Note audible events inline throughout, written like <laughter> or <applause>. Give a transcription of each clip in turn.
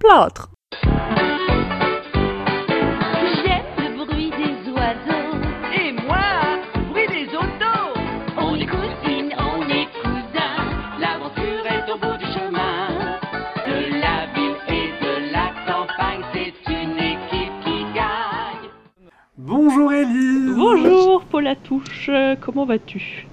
plâtre. J'aime le bruit des oiseaux. Et moi, le bruit des autos. On est cousines, on est cousins. L'aventure est au bout du chemin. De la ville et de la campagne, c'est une équipe qui gagne. Bonjour Ellie Bonjour Paul Touche, comment vas-tu?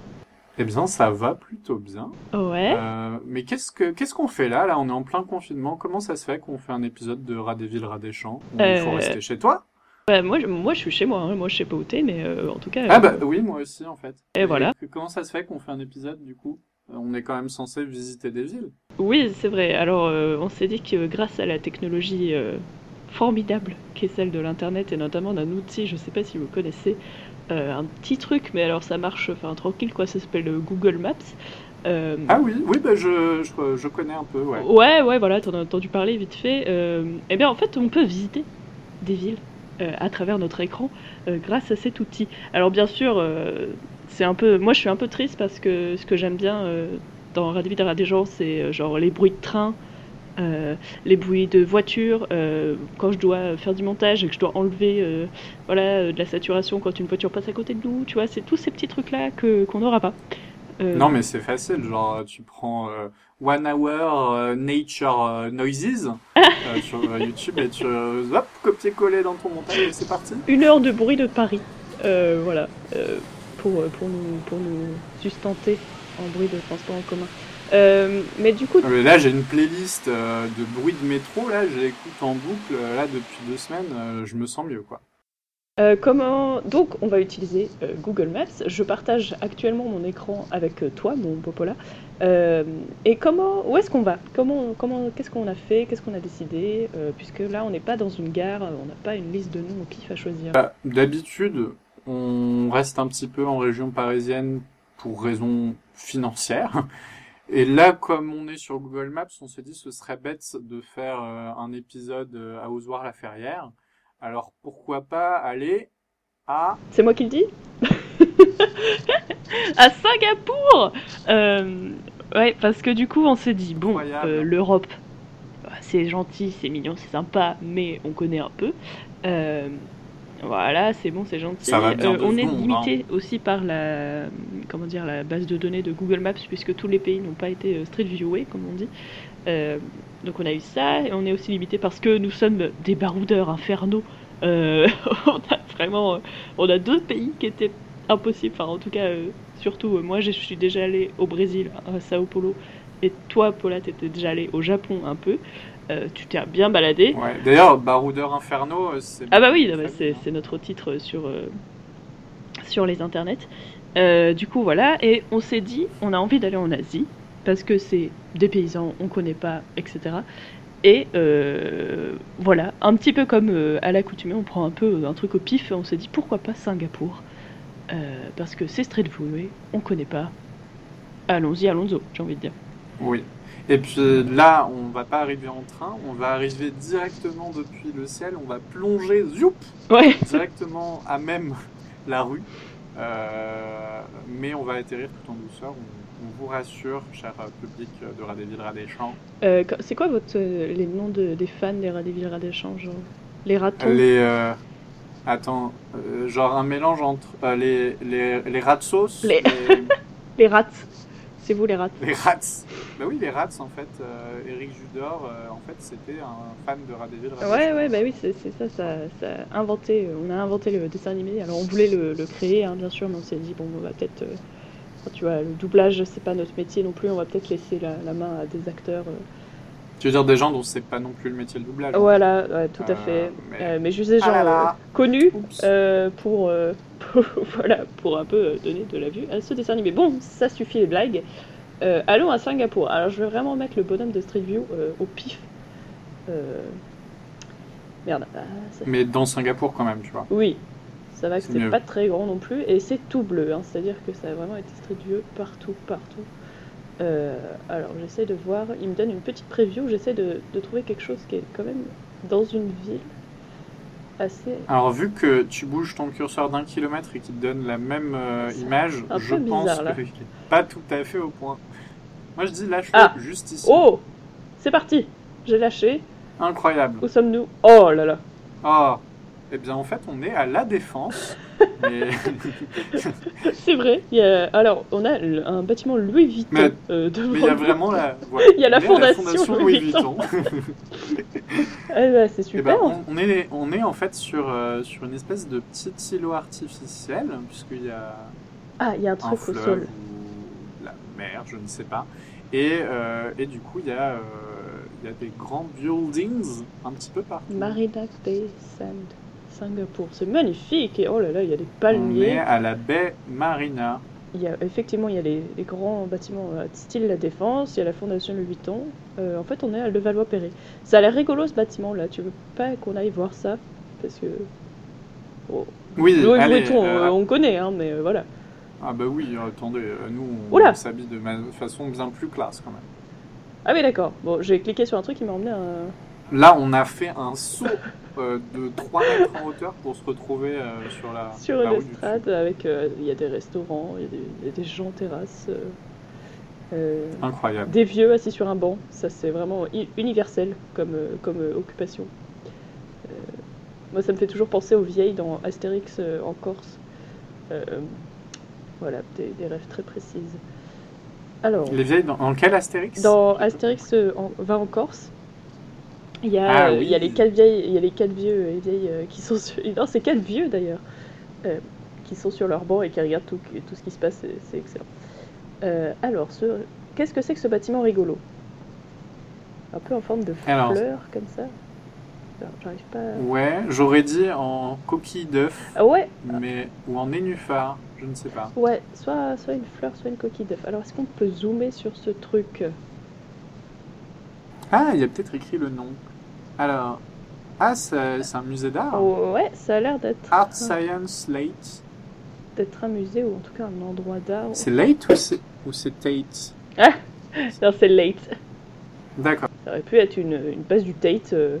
Eh bien ça va plutôt bien. Ouais. Euh, mais qu'est-ce que qu'est-ce qu'on fait là? Là on est en plein confinement. Comment ça se fait qu'on fait un épisode de Rat des villes, Rat des champs? Il Euh, faut rester chez toi? Bah, moi, je- moi je suis chez moi, hein. moi je sais pas où t'es, mais euh, en tout cas... Ah euh, bah oui moi aussi en fait. Et voilà. que- Comment ça se fait qu'on fait un épisode du coup? Euh, On est quand même censé visiter des villes. Oui, c'est vrai. Alors, euh, on s'est dit que grâce à la technologie euh, formidable qui est celle de l'Internet et notamment d'un outil, je sais pas si vous connaissez, euh, un petit truc, mais alors ça marche, enfin tranquille quoi, ça s'appelle euh, Google Maps. Euh, Ah oui oui bah je je, je connais un peu ouais. ouais, ouais, voilà, t'en as entendu parler vite fait. Euh, eh bien, en fait, on peut visiter des villes euh, à travers notre écran euh, grâce à cet outil. Alors, bien sûr, euh, c'est un peu, moi, je suis un peu triste parce que ce que j'aime bien euh, dans Radio des gens, c'est euh, genre les bruits de train. Euh, les bruits de voiture, euh, quand je dois faire du montage et que je dois enlever euh, voilà, de la saturation quand une voiture passe à côté de nous, tu vois, c'est tous ces petits trucs-là qu'on n'aura pas. Non mais c'est facile genre tu prends One Hour Nature Noises <laughs> sur YouTube et tu hop copier-coller dans ton montage et c'est parti. une heure de bruit de Paris, voilà, pour, pour, nous, pour nous sustenter en bruit de transport en commun. Euh, mais du coup, Ah, mais Là, j'ai une playlist euh, de bruit de métro. Là, je l'écoute en boucle. euh, Là, depuis deux semaines, euh, je me sens mieux, quoi. comment donc on va utiliser Google Maps. Je partage actuellement mon écran avec toi, mon Popola. Et comment, où est-ce qu'on va? Comment, comment, qu'est-ce qu'on a fait? Qu'est-ce qu'on a décidé? Puisque là, on n'est pas dans une gare, on n'a pas une liste de noms au pif à choisir. Bah, D'habitude, on reste un petit peu en région parisienne pour raisons financières. Et là, comme on est sur Google Maps, on se dit ce serait bête de faire euh, un épisode euh, à Ozoir-la-Ferrière. Alors, pourquoi pas aller à... C'est moi qui le dis <laughs> À Singapour Euh, Ouais, parce que du coup, on s'est dit, bon, euh, l'Europe, bah, c'est gentil, c'est mignon, c'est sympa, mais on connaît un peu. Euh, voilà, c'est bon, c'est gentil. Ça va bien Euh, on est secondes, limité aussi par la, comment dire, la base de données de Google Maps, puisque tous les pays n'ont pas été euh, street viewés, comme on dit. Euh, donc on a eu ça, et on est aussi limité parce que nous sommes des baroudeurs infernaux. Euh, <laughs> on a vraiment, on a deux pays qui étaient impossibles. Enfin, en tout cas, surtout moi, je suis déjà allée au Brésil, à Sao Paulo, et toi, Paula, t'étais déjà allée au Japon un peu. Euh, tu t'es bien baladé. Ouais. D'ailleurs, Baroudeur Inferno, euh, c'est... Ah bah oui, c'est bien. c'est notre titre sur, euh, sur les internets. Euh, du coup, voilà, et on s'est dit, on a envie d'aller en Asie, parce que c'est des paysans, on connaît pas, etc. Et voilà, un petit peu comme à l'accoutumée, on prend un peu un truc au pif, et on s'est dit, pourquoi pas Singapour? Parce que c'est street food, on connaît pas. Allons-y, allons-y, j'ai envie de dire. Oui. Et puis là, on va pas arriver en train, on va arriver directement depuis le ciel, on va plonger, zoup, Ouais, directement à même la rue. Euh, mais on va atterrir tout en douceur, on, on vous rassure, cher euh, public de Radéville Radéchamps. Euh, c'est quoi votre, euh, les noms de- des fans des rats des villes rats des champs, genre Les ratons? Les. euh, attends, euh, genre un mélange entre euh, les, les, les rats de sauce, Les- les, <laughs> Les rats. C'est vous les rats. les rats. Bah oui, les rats en fait. Euh, Eric Judor, euh, en fait, c'était un fan de Radéchamps. Ouais, ouais, bah oui, c'est ça, ça, ça a inventé, euh, on a inventé le dessin animé. Alors on voulait le, le créer, hein, bien sûr, mais on s'est dit, bon, on va peut-être, euh, tu vois, le doublage, c'est pas notre métier non plus, on va peut-être laisser la, la main à des acteurs. euh. Tu veux dire des gens dont c'est pas non plus le métier de doublage hein. Voilà, ouais, tout à Euh, fait. mais- Euh, mais juste des Ah gens là là. euh, connus euh, pour, euh, <laughs> voilà, pour un peu euh, donner de la vue à ce dessin animé. Bon, ça suffit les blagues. Euh, allons à Singapour. Alors je vais vraiment mettre le bonhomme de Street View euh, au pif. Euh, Merde. ah, ça Mais dans Singapour quand même, tu vois. Oui, ça va que C'est pas très grand non plus, et c'est tout bleu, hein, c'est-à-dire que ça a vraiment été Street View partout, partout. Euh, alors j'essaie de voir, il me donne une petite preview, j'essaie de, de trouver quelque chose qui est quand même dans une ville assez... Alors vu que tu bouges ton curseur d'un kilomètre et qu'il te donne la même euh, image, je pense qu'il n'est pas tout à fait au point. Moi je dis lâche-le Ah. juste ici. Oh C'est parti J'ai lâché. Incroyable. Où sommes-nous? Oh là là Ah, eh bien en fait, on est à la défense. <laughs> mais... <laughs> C'est vrai. Il y a... Alors, on a un bâtiment Louis Vuitton Mais- euh, devant mais il y a vraiment la. <laughs> voilà, Il y a la fondation Louis Vuitton. Ah bah, c'est Eh super. ben, on, on est, on est en fait sur, euh, sur une espèce de petit îlot artificiel, puisqu'il y a Ah, il y a un un truc au sol. Mer, je ne sais pas. Et, euh, et du coup, il y, a, euh, il y a des grands buildings un petit peu partout. Marina Bay Sand, Singapour. C'est magnifique. Et oh là là, il y a des On est palmiers. à la baie Marina. Il y a, effectivement, il y a les, les grands bâtiments euh, style la Défense, il y a la Fondation Louis Vuitton. Euh, en fait, on est à Levallois-Perret. Ça a l'air rigolo ce bâtiment-là. Tu veux pas qu'on aille voir ça? Parce que. Oh, Oui, Louis allez. Vuitton, on connaît, hein, mais voilà. Ah bah oui, attendez, euh, nous on, s'habille de façon bien plus classe quand même. Ah oui, d'accord. Bon, j'ai cliqué sur un truc qui m'a emmené à un. Là, on a fait un saut euh, de 3 mètres en hauteur pour se retrouver euh, sur la, sur une estrade avec. euh, Il y a des restaurants, il y, a des- il y a des gens en terrasse. Sud. Incroyable. Des vieux assis sur un banc, ça c'est vraiment universel comme, comme occupation. Moi ça me fait toujours penser aux vieilles dans Astérix en Corse. Euh, voilà, des, des rêves très précises. Alors, Les vieilles, dans, dans quel Astérix dans Astérix euh, en- va en Corse, il y, a, Ah euh, il y a oui. les quatre vieilles, il y a les quatre vieux et vieilles euh, qui sont sur... <laughs> Non, c'est quatre vieux d'ailleurs, euh, qui sont sur leur banc et qui regardent tout, tout ce qui se passe, c'est excellent. Euh, alors, ce... qu'est-ce que c'est que ce bâtiment rigolo? Un peu en forme de Alors. fleur, comme ça? J'arrive pas à... Ouais, j'aurais dit en coquille d'œuf, Ah ouais, mais ou en nénuphar, je ne sais pas. ouais, soit, soit une fleur, soit une coquille d'œuf. Alors, est-ce qu'on peut zoomer sur ce truc? Ah, il y a peut-être écrit le nom. Alors, ah, c'est un musée d'art. Oh, Ouais, ça a l'air d'être Art Science Late. d'être un musée ou en tout cas un endroit d'art. C'est Late ou c'est Tate? <laughs> Non, c'est late. D'accord. Ça aurait pu être une, une base du Tate. euh.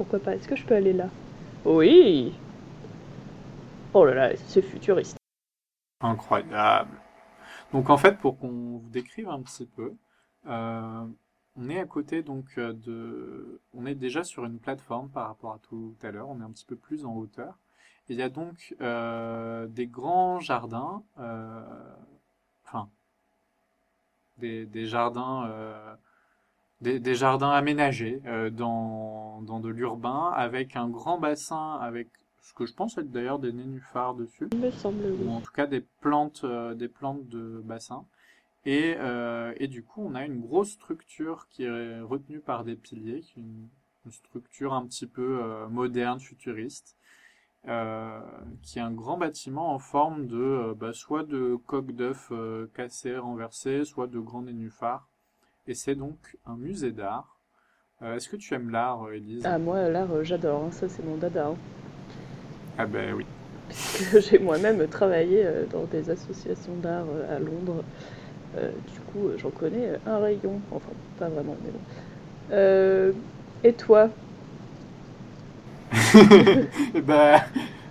Pourquoi pas Est-ce que je peux aller là? Oui Oh là là, c'est futuriste. Incroyable. Donc en fait, pour qu'on vous décrive un petit peu, euh, on est à côté donc euh, de, on est déjà sur une plateforme par rapport à tout à l'heure. On est un petit peu plus en hauteur. Il y a donc euh, des grands jardins, euh, enfin des, des jardins, euh, des, des jardins aménagés euh, dans dans de l'urbain avec un grand bassin avec ce que je pense être d'ailleurs des nénuphars dessus Il me semble, oui. ou en tout cas des plantes, euh, des plantes de bassin. Et, euh, et du coup, on a une grosse structure qui est retenue par des piliers, qui est une, une structure un petit peu euh, moderne, futuriste, euh, qui est un grand bâtiment en forme de euh, bah, soit de coque d'œuf cassée, renversée, soit de grands nénuphars. Et c'est donc un musée d'art. Euh, Est-ce que tu aimes l'art, euh, Élise? Ah, moi, l'art, euh, j'adore. hein. Ça, c'est mon dada. hein. Ah ben oui. <laughs> J'ai moi-même travaillé euh, dans des associations d'art euh, à Londres. Euh, du coup, euh, j'en connais euh, un rayon. Enfin, pas vraiment, mais bon. Euh, et toi? <laughs> Ben,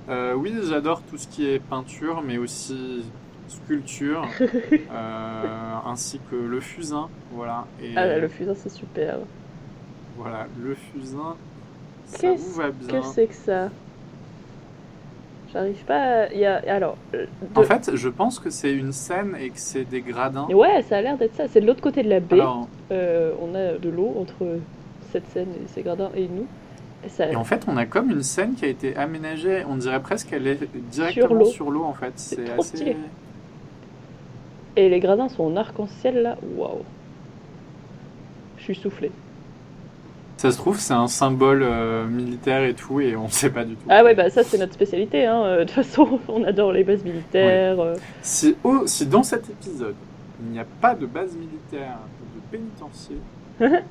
euh, oui, j'adore tout ce qui est peinture, mais aussi sculpture, <laughs> euh, ainsi que le fusain, voilà. Et Ah, le fusain, c'est super. voilà, le fusain, ça vous va bien. Que c'est que ça? J'arrive pas à... Il y a... Alors... euh, En fait, je pense que c'est une scène et que c'est des gradins. Ouais, ça a l'air d'être ça. C'est de l'autre côté de la baie. Alors, Euh, on a de l'eau entre cette scène et ces gradins et nous. Et ça... et en fait, on a comme une scène qui a été aménagée. On dirait presque qu'elle est directement sur l'eau, en fait. C'est assez. stylé. Et les gradins sont en arc-en-ciel là. Waouh. Je suis soufflée. Ça se trouve, c'est un symbole euh, militaire et tout, et on <laughs> sait pas du tout. Ah ouais, bah ça c'est notre spécialité. Hein. Euh, De toute façon, <laughs> on adore les bases militaires. euh. Si, oh, si dans cet épisode, il n'y a pas de base militaire ou de pénitencier, <laughs>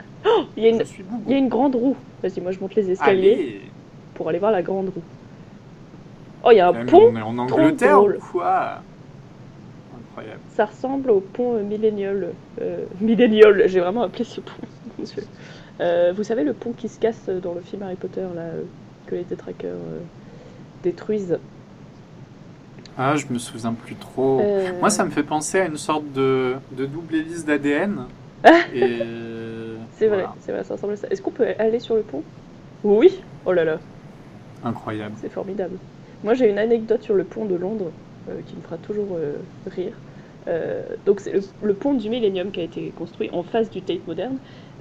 Il, y a une... je suis boubou. il y a une grande roue. Vas-y, moi je monte les escaliers Allez pour aller voir la grande roue. Oh, il y a un mais pont. On est en Angleterre ou quoi? Incroyable. Ça ressemble au pont euh, Millennial. Euh, <laughs> Millennial, j'ai vraiment appelé ce pont. <laughs> Mon Dieu. Euh, vous savez le pont qui se casse dans le film Harry Potter là, euh, que les détraqueurs euh, détruisent? Ah, je me souviens plus trop. Euh, Moi, ça me fait penser à une sorte de, de double hélice d'ADN. <laughs> Et C'est vrai, c'est vrai, ça ressemble à ça. Est-ce qu'on peut aller sur le pont? Oui Oh là là, Incroyable. c'est formidable. Moi, j'ai une anecdote sur le pont de Londres euh, qui me fera toujours euh, rire. Euh, donc, c'est le, pont du Millennium qui a été construit en face du Tate moderne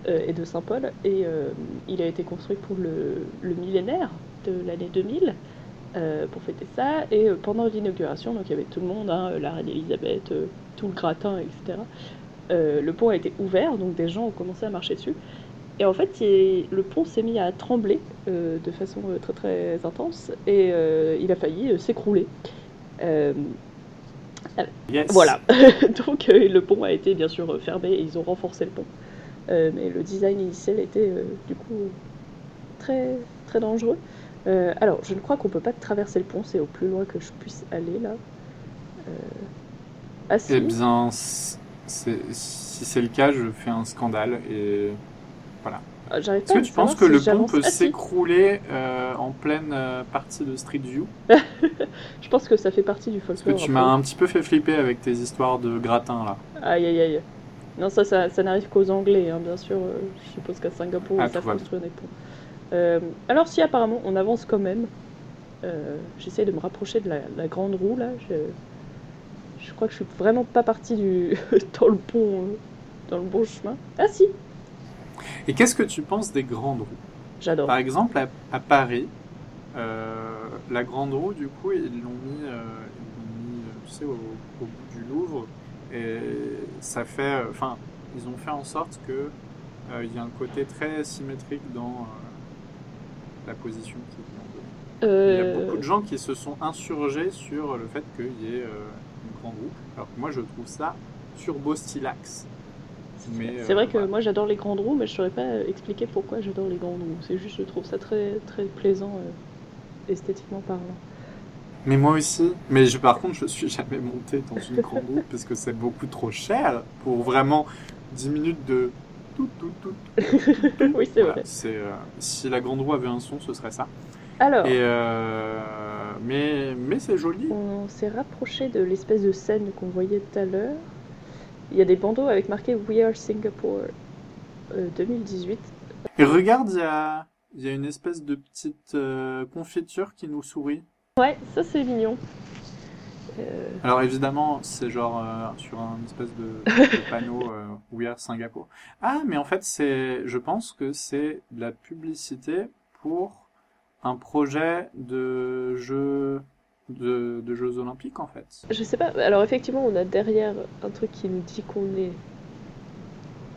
euh, et de Saint-Paul. Et euh, il a été construit pour le, millénaire de l'année 2000 euh, pour fêter ça. Et pendant l'inauguration, donc il y avait tout le monde, hein, la reine Elisabeth, tout le gratin, etc. Le pont a été ouvert, donc des gens ont commencé à marcher dessus. Et en fait, le pont s'est mis à trembler de façon très très intense et il a failli s'écrouler. Euh, Yes. voilà. <laughs> Donc euh, le pont a été bien sûr fermé et ils ont renforcé le pont. Euh, mais le design initial était euh, du coup très très dangereux. Alors, je ne crois qu'on peut pas traverser le pont, c'est au plus loin que je puisse aller là. Ah si. Eh bien, c'est- si c'est le cas, je fais un scandale. Et Ah, J'arrive est-ce que tu penses que si le pont peut s'écrouler euh, en pleine euh, partie de Street View? <laughs> Je pense que ça fait partie du Parce que folklore. tu m'as un petit peu fait flipper avec tes histoires de gratin là. Aïe aïe aïe. Non, ça, ça, ça n'arrive qu'aux Anglais, hein, bien sûr. euh, je suppose qu'à Singapour, Ah, ils savent construire des ponts. Euh, alors, si apparemment on avance quand même, euh, j'essaie de me rapprocher de la, la grande roue là. Je, je crois que je suis vraiment pas partie du <laughs> dans le euh, dans le bon chemin. Ah si, Et qu'est-ce que tu penses des grandes roues? J'adore. Par exemple, à, à Paris, euh, la grande roue, du coup, ils l'ont mis, euh, mis, euh, tu sais, au, au bout du Louvre, et ça fait, euh, enfin, ils ont fait en sorte que il y a un côté très symétrique dans la position qu'ils ont donnée. Il y a beaucoup de gens qui se sont insurgés sur le fait qu'il y ait une grande roue, alors que moi je trouve ça turbo stylax. Mais, C'est euh, vrai que moi j'adore les grandes roues, mais je saurais pas expliquer pourquoi j'adore les grandes roues. C'est juste, je trouve ça très très plaisant euh, esthétiquement parlant. Mais moi aussi. Mais je, par contre, je suis jamais monté dans une grande roue parce que c'est beaucoup trop cher pour vraiment 10 minutes de tout, tout, tout. <laughs> oui, c'est Voilà, vrai. c'est, euh, si la grande roue avait un son, ce serait ça. Alors, Et euh, mais mais c'est joli. On s'est rapproché de l'espèce de scène qu'on voyait tout à l'heure. Il y a des bandeaux avec marqué We are Singapore euh, 2018. Et regarde, il y a y a une espèce de petite euh, confiture qui nous sourit. Ouais, ça c'est mignon. Euh, Alors évidemment, c'est genre euh, sur un espèce de, de <laughs> panneau euh, We are Singapour. Ah, mais en fait, c'est, je pense que c'est de la publicité pour un projet de jeux de, de jeux olympiques en fait. je sais pas, alors effectivement, on a derrière un truc qui nous dit qu'on est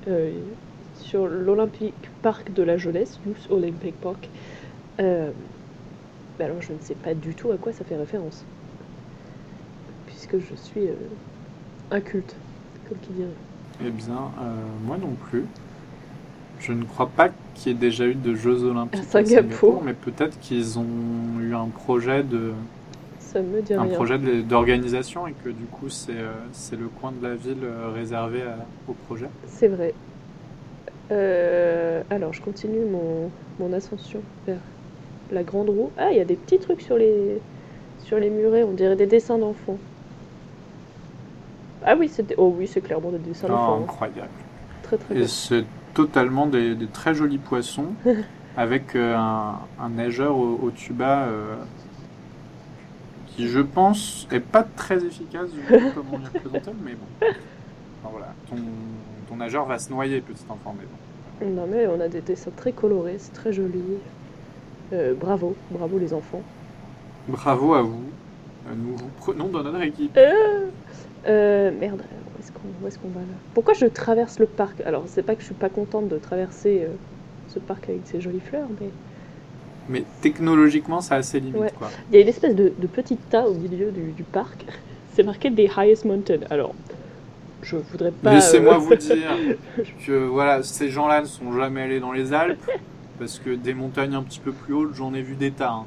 euh, sur l'Olympic Park de la jeunesse, Youth Olympic Park. Euh, mais alors je ne sais pas du tout à quoi ça fait référence. Puisque je suis euh, inculte, comme qui dirait. Eh bien, euh, moi non plus. Je ne crois pas qu'il y ait déjà eu de Jeux Olympiques À Singapour. mais peut-être qu'ils ont eu un projet de Ça me dit un rien. projet d'organisation et que du coup c'est euh, le coin de la ville euh, réservé à- au projet. C'est vrai. Euh, alors, je continue mon, mon ascension vers la grande roue. Ah, il y a des petits trucs sur les, sur les murets, on dirait des dessins d'enfants. Ah oui, c'est oh oui, c'est clairement des dessins Oh, d'enfants. hein. incroyable. Très très Et c'est totalement des, des très jolis poissons <laughs> avec euh, un, un nageur au, au tuba euh, qui, je pense, est pas très efficace vu comment on est représenté, mais bon. Enfin, voilà, ton, ton nageur va se noyer, petit enfant, mais bon. Non mais on a des dessins très colorés, c'est très joli. Euh, bravo, bravo les enfants. Bravo à vous. Euh, Nous vous prenons dans notre équipe. Euh, euh, merde, où est-ce qu'on où est-ce qu'on va là? Pourquoi je traverse le parc? Alors, c'est pas que je suis pas contente de traverser euh, ce parc avec ses jolies fleurs, mais Mais technologiquement, c'est assez limite, Ouais. quoi. il y a une espèce de, de petit tas au milieu du, du parc. <laughs> C'est marqué des highest mountain. Alors, je voudrais pas. Laissez-moi euh, vous <laughs> dire que voilà, ces gens-là ne sont jamais allés dans les Alpes <laughs> parce que des montagnes un petit peu plus hautes, j'en ai vu des tas. hein.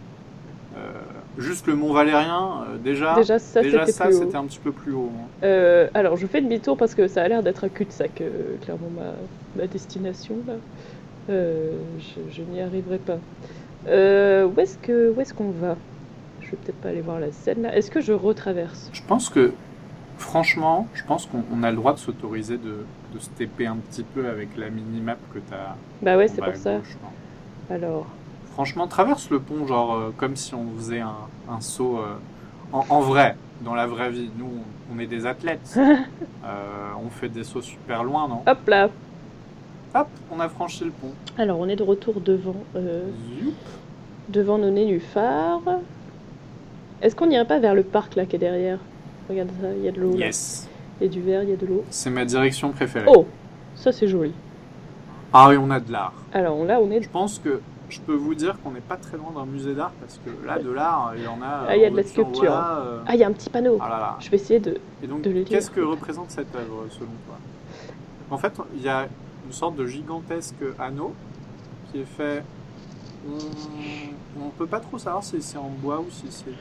Euh, juste le Mont Valérien, euh, déjà, Déjà, ça, déjà c'était ça, un petit peu plus haut. hein. Euh, alors, je fais demi-tour parce que ça a l'air d'être un cul-de-sac, clairement, ma, ma destination, là. Je je n'y arriverai pas. Euh, où est-ce que où est-ce qu'on va? Je vais peut-être pas aller voir la scène, là. Est-ce que je retraverse? Je pense que franchement, je pense qu'on on a le droit de s'autoriser de, de se taper un petit peu avec la mini-map que t'as Bah ouais, c'est pour ça. gauche, Alors, Franchement, traverse le pont, genre, euh, comme si on faisait un, un saut euh, en, en vrai, dans la vraie vie. Nous, on, on est des athlètes. <laughs> On fait des sauts super loin, non? Hop là. Hop, on a franchi le pont. Alors, on est de retour devant, euh, devant nos nénuphars. Est-ce qu'on n'irait pas vers le parc là qui est derrière? Regarde ça, il y a de l'eau. Yes. Il y a du verre, il y a de l'eau. C'est ma direction préférée. Oh Ça c'est joli. Ah oui, on a de l'art. Alors là, on est. Je pense que je peux vous dire qu'on n'est pas très loin d'un musée d'art parce que là, de l'art, il y en a. Ah, il y a on de la sculpture. voilà, euh, Ah, il y a un petit panneau. Ah là là. Je vais essayer de. Et donc, qu'est-ce que représente cette œuvre selon toi? En fait, il y a une sorte de gigantesque anneau qui est fait. On, on peut pas trop savoir si c'est en bois ou si c'est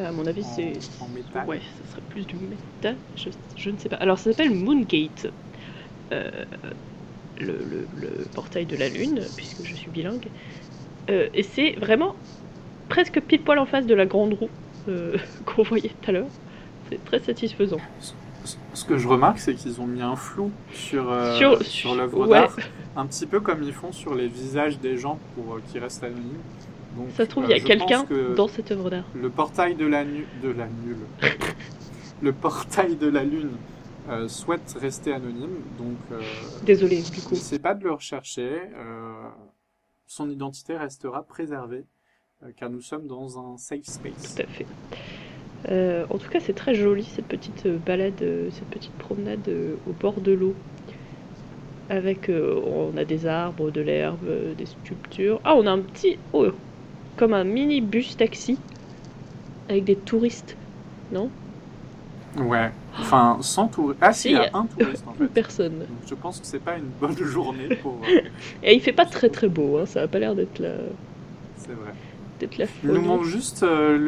en, À mon avis, c'est. en métal. Ouais, ça serait plus du métal. Je, je ne sais pas. Alors, ça s'appelle Moongate. Euh, le, le- le portail de la lune, puisque je suis bilingue. Euh, et c'est vraiment presque pile poil en face de la grande roue euh, <laughs> qu'on voyait tout à l'heure. C'est très satisfaisant. Ce- que je remarque, c'est qu'ils ont mis un flou sur, euh, Sur- sur, l'œuvre ouais. d'art, un petit peu comme ils font sur les visages des gens pour euh, qu'ils restent anonymes. Donc, Ça se trouve, euh, il y a quelqu'un dans cette œuvre d'art. Le portail de la, nu- de la nulle. <laughs> le portail de la lune euh, souhaite rester anonyme, donc Désolé, du coup. c'est pas de le rechercher. son identité restera préservée, car nous sommes dans un safe space. Tout à fait. Euh, en tout cas, c'est très joli cette petite euh, balade, euh, cette petite promenade au bord de l'eau. Avec, euh, on a des arbres, de l'herbe, des sculptures. Ah, on a un petit, oh, comme un mini bus taxi avec des touristes. Non? Ouais, enfin, sans touriste. Ah si, il y a un touriste en Plus fait. personne. Donc, je pense que c'est pas une bonne <laughs> journée pour. Et il fait pas très très beau. Hein, ça a pas l'air d'être la, c'est vrai. La Il nous manque juste euh,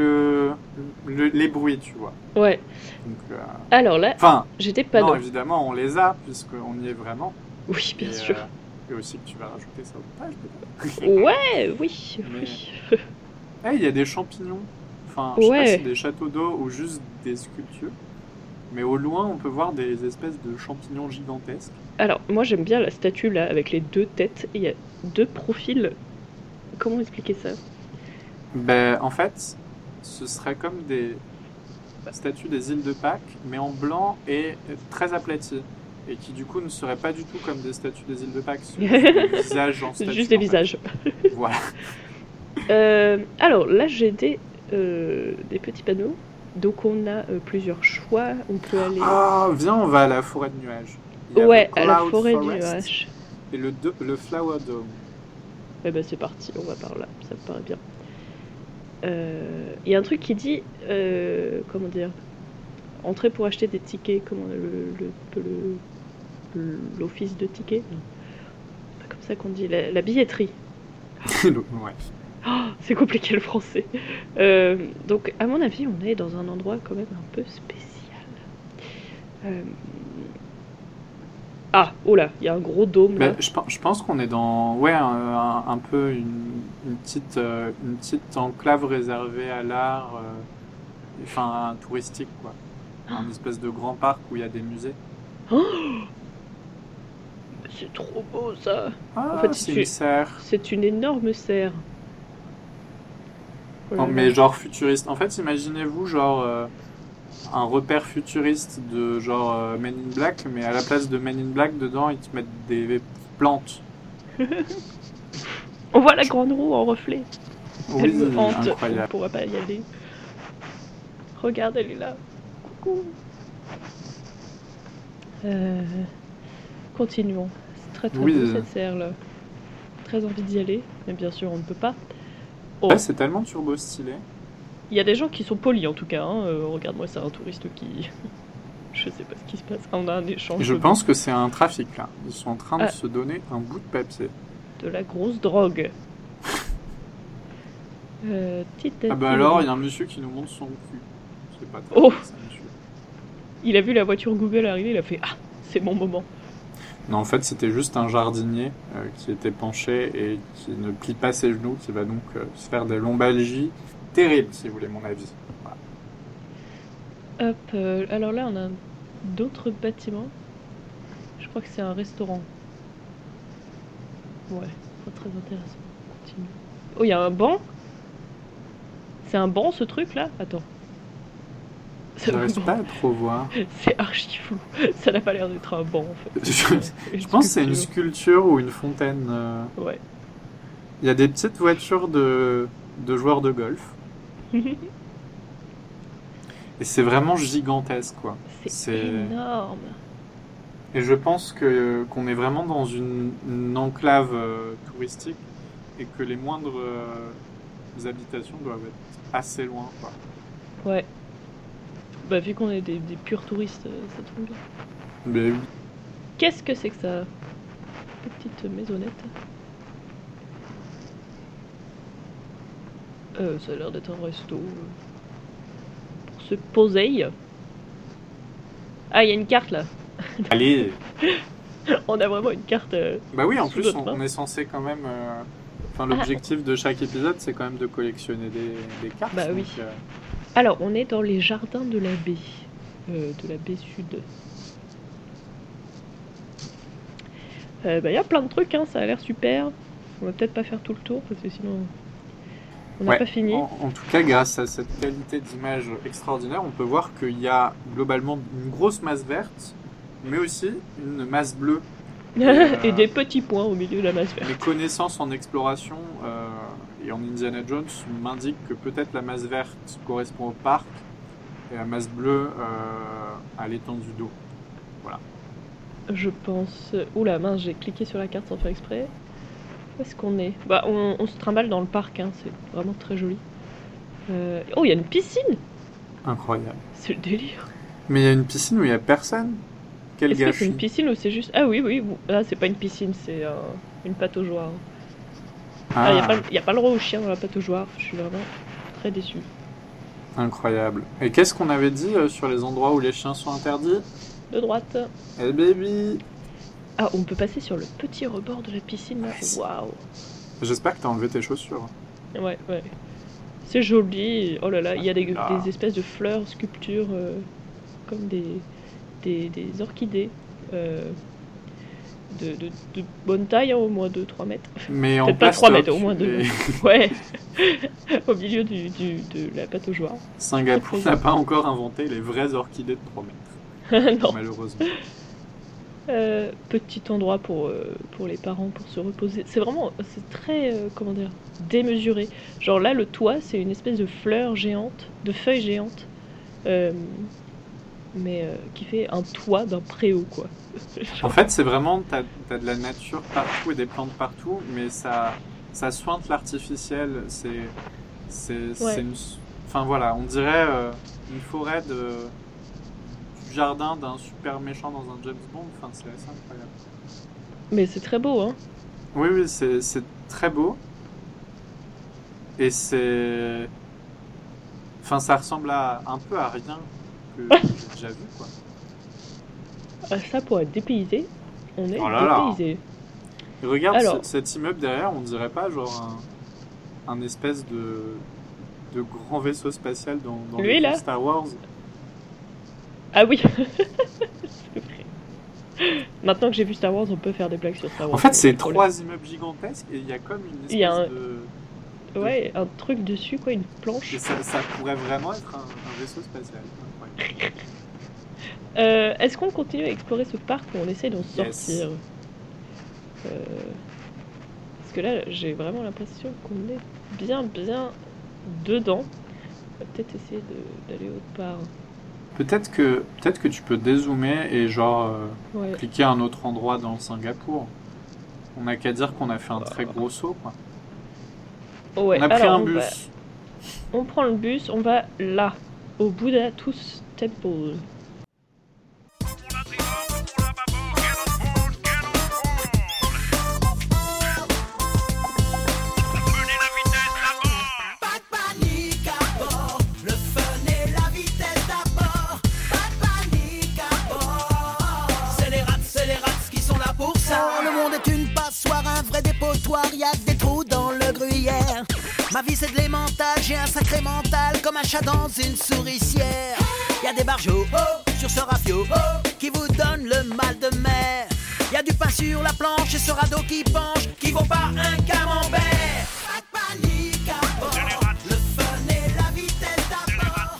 le, le- les bruits, tu vois. Ouais. Donc, euh, Alors là, Enfin, j'étais pas non, dans. évidemment, on les a, puisqu'on y est vraiment. Oui, bien Et, sûr. euh, et aussi que tu vas rajouter ça au page, peut-être. Ouais, oui, <laughs> Mais- oui. Eh, il y a des champignons. Enfin, je sais Ouais. pas si des châteaux d'eau ou juste des sculptures. Mais au loin, on peut voir des espèces de champignons gigantesques. Alors, moi j'aime bien la statue là avec les deux têtes. Il y a deux profils. Comment expliquer ça? Ben, en fait, ce serait comme des statues des îles de Pâques, mais en blanc et très aplaties. Et qui du coup ne seraient pas du tout comme des statues des îles de Pâques. <laughs> C'est juste des visages en statue, juste des en fait. visages. Voilà. <laughs> Euh, alors là j'ai des, euh, des petits panneaux. Donc on a euh, plusieurs choix. On peut aller. Ah, viens, on va à la forêt de nuages. Il y a ouais, à la forêt du Forest nuage. Et le, le Flower Dome. Eh ben c'est parti, on va par là, ça me paraît bien. Euh, Il y a un truc qui dit, euh, comment dire, entrer pour acheter des tickets, comment le l'office de tickets, pas comme ça qu'on dit, la, la billetterie. <laughs> ouais. Oh, c'est compliqué le français. Euh, donc à mon avis, on est dans un endroit quand même un peu spécial. Euh, Ah, oh là, il y a un gros dôme là. Je, pen- je pense qu'on est dans ouais, un, un- un peu une, une petite, euh, une petite enclave réservée à l'art, euh, enfin touristique quoi. Un espèce de grand parc où il y a des musées. C'est trop beau ça. Ah, En fait, c'est une serre. C'est une énorme serre. Oh Non, là. mais genre futuriste. En fait, imaginez-vous genre euh, un repère futuriste de genre euh, Men in Black, mais à la place de Men in Black, dedans ils te mettent des plantes. <laughs> On voit la grande roue en reflet. elle me hante. On incroyable. pourra pas y aller. Regarde, elle est là. Coucou. Euh, Continuons. C'est très très Oui, beau euh. cette serre là. Très envie d'y aller, mais bien sûr on ne peut pas. Oh, Ouais, c'est tellement turbo stylé. Il y a des gens qui sont polis en tout cas. hein. Euh, Regarde-moi, c'est un touriste qui. <laughs> Je sais pas ce qui se passe. On a un échange je pense que c'est un trafic là. Ils sont en train de Ah. se donner un bout de papier. de la grosse drogue. <laughs> Euh, Ah bah alors, il y a un monsieur qui nous montre son cul. C'est pas très Oh. bien, ça, monsieur. Il a vu la voiture Google arriver, il a fait Ah, c'est mon moment. Non, en fait, c'était juste un jardinier euh, qui était penché et qui ne plie pas ses genoux, qui va donc euh, se faire des lombalgies terribles, si vous voulez mon avis. Voilà. Hop, euh, alors là, on a d'autres bâtiments. Je crois que c'est un restaurant. Ouais, pas très intéressant. On continue. Oh, il y a un banc C'est un banc ce truc là? Attends. J'arrive banc. pas à <laughs> trop voir. C'est archi flou. Ça n'a pas l'air d'être un banc en fait. <laughs> Je, je pense que c'est une sculpture ou une fontaine. euh. Ouais. Il y a des petites voitures de, de joueurs de golf. Et c'est vraiment gigantesque, quoi. c'est énorme. Et je pense que qu'on est vraiment dans une, une enclave euh, touristique et que les moindres euh, habitations doivent être assez loin, quoi. Ouais. Bah, vu qu'on est des, des purs touristes, euh, ça tombe bien. Mais oui. Qu'est-ce que c'est que ça Petite maisonnette? Euh, ça a l'air d'être un resto. euh, Pour se poser. Ah, il y a une carte là. <laughs> Allez On a vraiment une carte. euh, Bah oui, en plus, on, est censé quand même... euh, Enfin, l'objectif de chaque épisode, c'est quand même de collectionner des, des cartes. Bah oui. donc, euh, Alors, on est dans les jardins de la baie. Euh, de la baie sud. Euh, bah, il y a plein de trucs, hein, ça a l'air super. On va peut-être pas faire tout le tour parce que sinon on n'a Ouais. pas fini. En, en tout cas, grâce à cette qualité d'image extraordinaire, on peut voir qu'il y a globalement une grosse masse verte, mais aussi une masse bleue. <laughs> euh, Et des petits points au milieu de la masse verte. Mes connaissances en exploration euh, et en Indiana Jones m'indiquent que peut-être la masse verte correspond au parc et la masse bleue euh, à l'étendue d'eau. Je pense. Oula, mince, j'ai cliqué sur la carte sans faire exprès. Où est-ce qu'on est? Bah, on, on se trimballe dans le parc, hein, c'est vraiment très joli. Euh, Oh, il y a une piscine Incroyable. C'est le délire. Mais il y a une piscine où il n'y a personne? Quel Est-ce que c'est une piscine ou c'est juste. Ah oui, oui, ah, c'est pas une piscine, c'est euh, une pâte aux joie. Ah, il Ah, n'y a, pas le droit aux chiens dans la joie. Je suis vraiment très déçue. incroyable. Et qu'est-ce qu'on avait dit euh, sur les endroits où les chiens sont interdits? De droite. Eh baby Ah, on peut passer sur le petit rebord de la piscine Waouh. J'espère que t'as enlevé tes chaussures. Ouais, ouais. C'est joli. Oh là là, il y a des, Ah. des espèces de fleurs, sculptures, euh, comme des, des, des orchidées. euh, de, de, de bonne taille, hein, au moins 2-3 mètres. Mais <laughs> en pas 3 plastoc, mètres, au moins 2 mais mètres. Ouais. <laughs> au milieu du, du, de la pâte aux joie. Singapour <laughs> n'a pas encore inventé les vraies orchidées de 3 mètres, non. malheureusement. Euh, petit endroit pour, euh, pour les parents pour se reposer. C'est vraiment, c'est très, euh, comment dire, démesuré. Genre là, le toit, c'est une espèce de fleur géante, de feuilles géantes, mais qui fait un toit d'un préau, quoi. <laughs> En fait, c'est vraiment, t'as as de la nature partout et des plantes partout, mais ça, ça sointe l'artificiel. C'est, c'est, Ouais. une, enfin voilà, on dirait une forêt de jardin d'un super méchant dans un James Bond. Enfin, c'est assez incroyable. Mais c'est très beau, hein. Oui, oui, c'est, très beau. Et c'est, enfin, ça ressemble à un peu à rien que <laughs> j'ai déjà vu, quoi. Ah, Ça, pour être dépaysé, on est Oh là là. dépaysé. Et regarde Alors. ce- cet immeuble derrière, on dirait pas genre un, un espèce de, de grand vaisseau spatial dans, dans Lui, les là films Star Wars. Ah oui. <laughs> Maintenant que j'ai vu Star Wars, on peut faire des blagues sur Star Wars. En fait, c'est problème. trois immeubles gigantesques et il y a comme une espèce Il y a un- de... Ouais, un truc dessus, quoi, une planche. et ça, ça pourrait vraiment être un, un vaisseau spatial. <laughs> Euh, Est-ce qu'on continue à explorer ce parc ou on essaie d'en Yes. sortir Euh, Parce que là, j'ai vraiment l'impression qu'on est bien, bien dedans. On va peut-être essayer d'aller autre part. Peut-être que, peut-être que tu peux dézoomer et genre euh, Ouais. cliquer à un autre endroit dans Singapour. On n'a qu'à dire qu'on a fait un très gros saut. Quoi. Ouais, on a pris alors, un on bus. va- on prend le bus, on va là, au Buddha Tooth Temple. Passoire, un vrai dépotoir, y a que des trous dans le gruyère. Ma vie c'est de l'émental, j'ai un sacré mental comme un chat dans une souricière. Y a des barjots oh, sur ce rafio oh, qui vous donne le mal de mer. Y a du pain sur la planche et ce radeau qui penche qui vaut pas un camembert. Pas de panique à bord, le fun et la vitesse d'abord.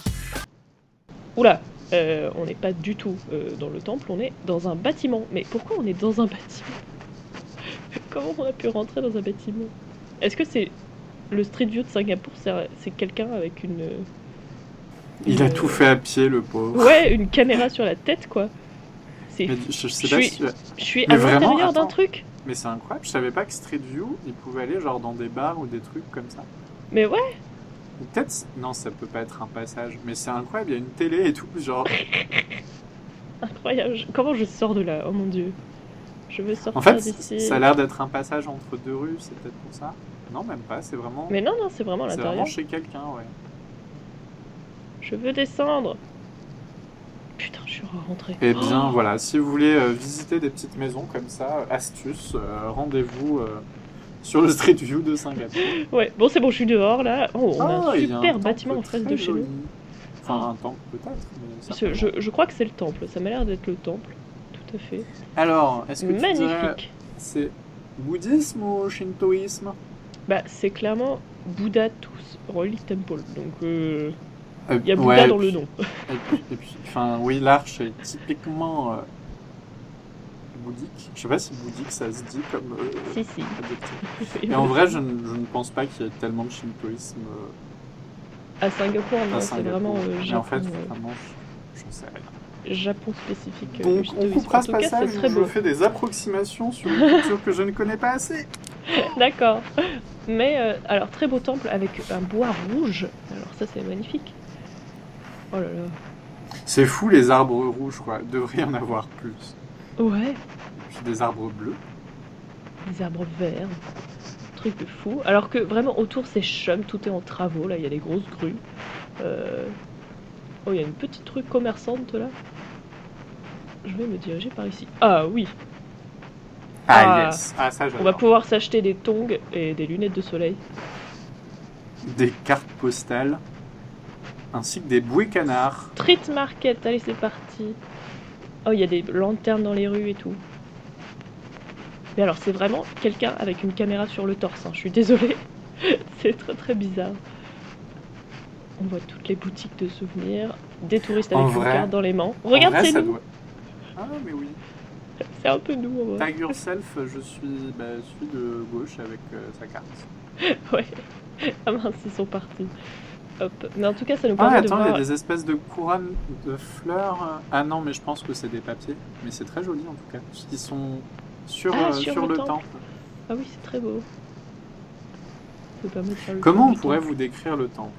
Oula, euh, on n'est pas du tout euh, dans le temple, on est dans un bâtiment. Mais pourquoi on est dans un bâtiment? Comment on a pu rentrer dans un bâtiment? Est-ce que c'est le Street View de Singapour C'est quelqu'un avec une. Il a tout fait à pied, le pauvre. Ouais, une caméra sur la tête, quoi. C'est. Mais je, je sais Je pas suis- si... Je suis à l'intérieur d'un truc. Mais c'est incroyable, je savais pas que Street View, il pouvait aller genre dans des bars ou des trucs comme ça. Mais ouais, Ou Peut-être, non, ça peut pas être un passage, mais c'est incroyable, il y a une télé et tout, genre. <laughs> incroyable. Comment je sors de là? Oh mon dieu. Je veux sortir En fait, d'ici. ça a l'air d'être un passage entre deux rues, c'est peut-être pour ça. Non, même pas, c'est vraiment. Mais non, non, c'est vraiment à C'est l'intérieur. vraiment chez quelqu'un, ouais. Je veux descendre. Putain, je suis rentrée. Eh bien, voilà, si vous voulez euh, visiter des petites maisons comme ça, euh, astuce, euh, rendez-vous euh, sur le Street View de Singapour. <laughs> Ouais, bon, c'est bon, je suis dehors là. Oh, on a Ah, un super bâtiment en face de chez joli. nous. Enfin, un temple peut-être. je, je crois que c'est le temple, ça m'a l'air d'être le temple. Tout à fait. Alors, est-ce que tu dirais Magnifique. c'est bouddhisme ou shintoïsme? Bah, c'est clairement Bouddha tous, Royal Temple. Donc, euh, Euh, il y a Bouddha ouais, dans le nom. Et puis, enfin, oui, l'arche est typiquement euh, bouddhique. Je sais pas si bouddhique ça se dit comme Si, si. Et <laughs> en vrai, je, ne- je ne pense pas qu'il y ait tellement de shintoïsme À Singapour, non, c'est vraiment Mais en fait, vraiment, je- j'en sais rien. Japon spécifique. Donc, on coupera ce cas, passage où très je fais des approximations sur une culture que je ne connais pas assez. <laughs> D'accord. Mais, euh, alors, très beau temple avec un bois rouge. Alors, ça, c'est magnifique. Oh là là. C'est fou les arbres rouges, quoi. Il devrait y en avoir plus. Ouais, Et puis des arbres bleus. des arbres verts. Truc de fou. Alors que vraiment, autour, c'est chum, tout est en travaux. Là, il y a des grosses grues. Euh, Oh, il y a une petite rue commerçante là. Je vais me diriger par ici. Ah oui, Ah, Ah. yes. Ah, ça, on va pouvoir s'acheter des tongs et des lunettes de soleil. Des cartes postales. Ainsi que des bouées canards. Street Market, allez c'est parti. Oh, il y a des lanternes dans les rues et tout. Mais alors c'est vraiment quelqu'un avec une caméra sur le torse, hein. je suis désolée. <laughs> c'est très très bizarre. On voit toutes les boutiques de souvenirs, des touristes avec une vrai- carte dans les mains. Regarde, c'est ça nous. doit- Ah, mais oui. C'est un peu nous. en vrai. Tag yourself, je suis, bah, je suis de gauche avec euh, sa carte. <laughs> Ouais. Ah mince, ils sont partis. Hop. Mais en tout cas, ça nous Ah, permet de attends, il y a des espèces de couronnes de fleurs. Ah non, mais je pense que c'est des papiers. Mais c'est très joli en tout cas. Qui sont sur, Ah, euh, sur sur le le temple. temple. Ah oui, c'est très beau. Ça nous permet de faire le Comment on pourrait temple. vous décrire le temple?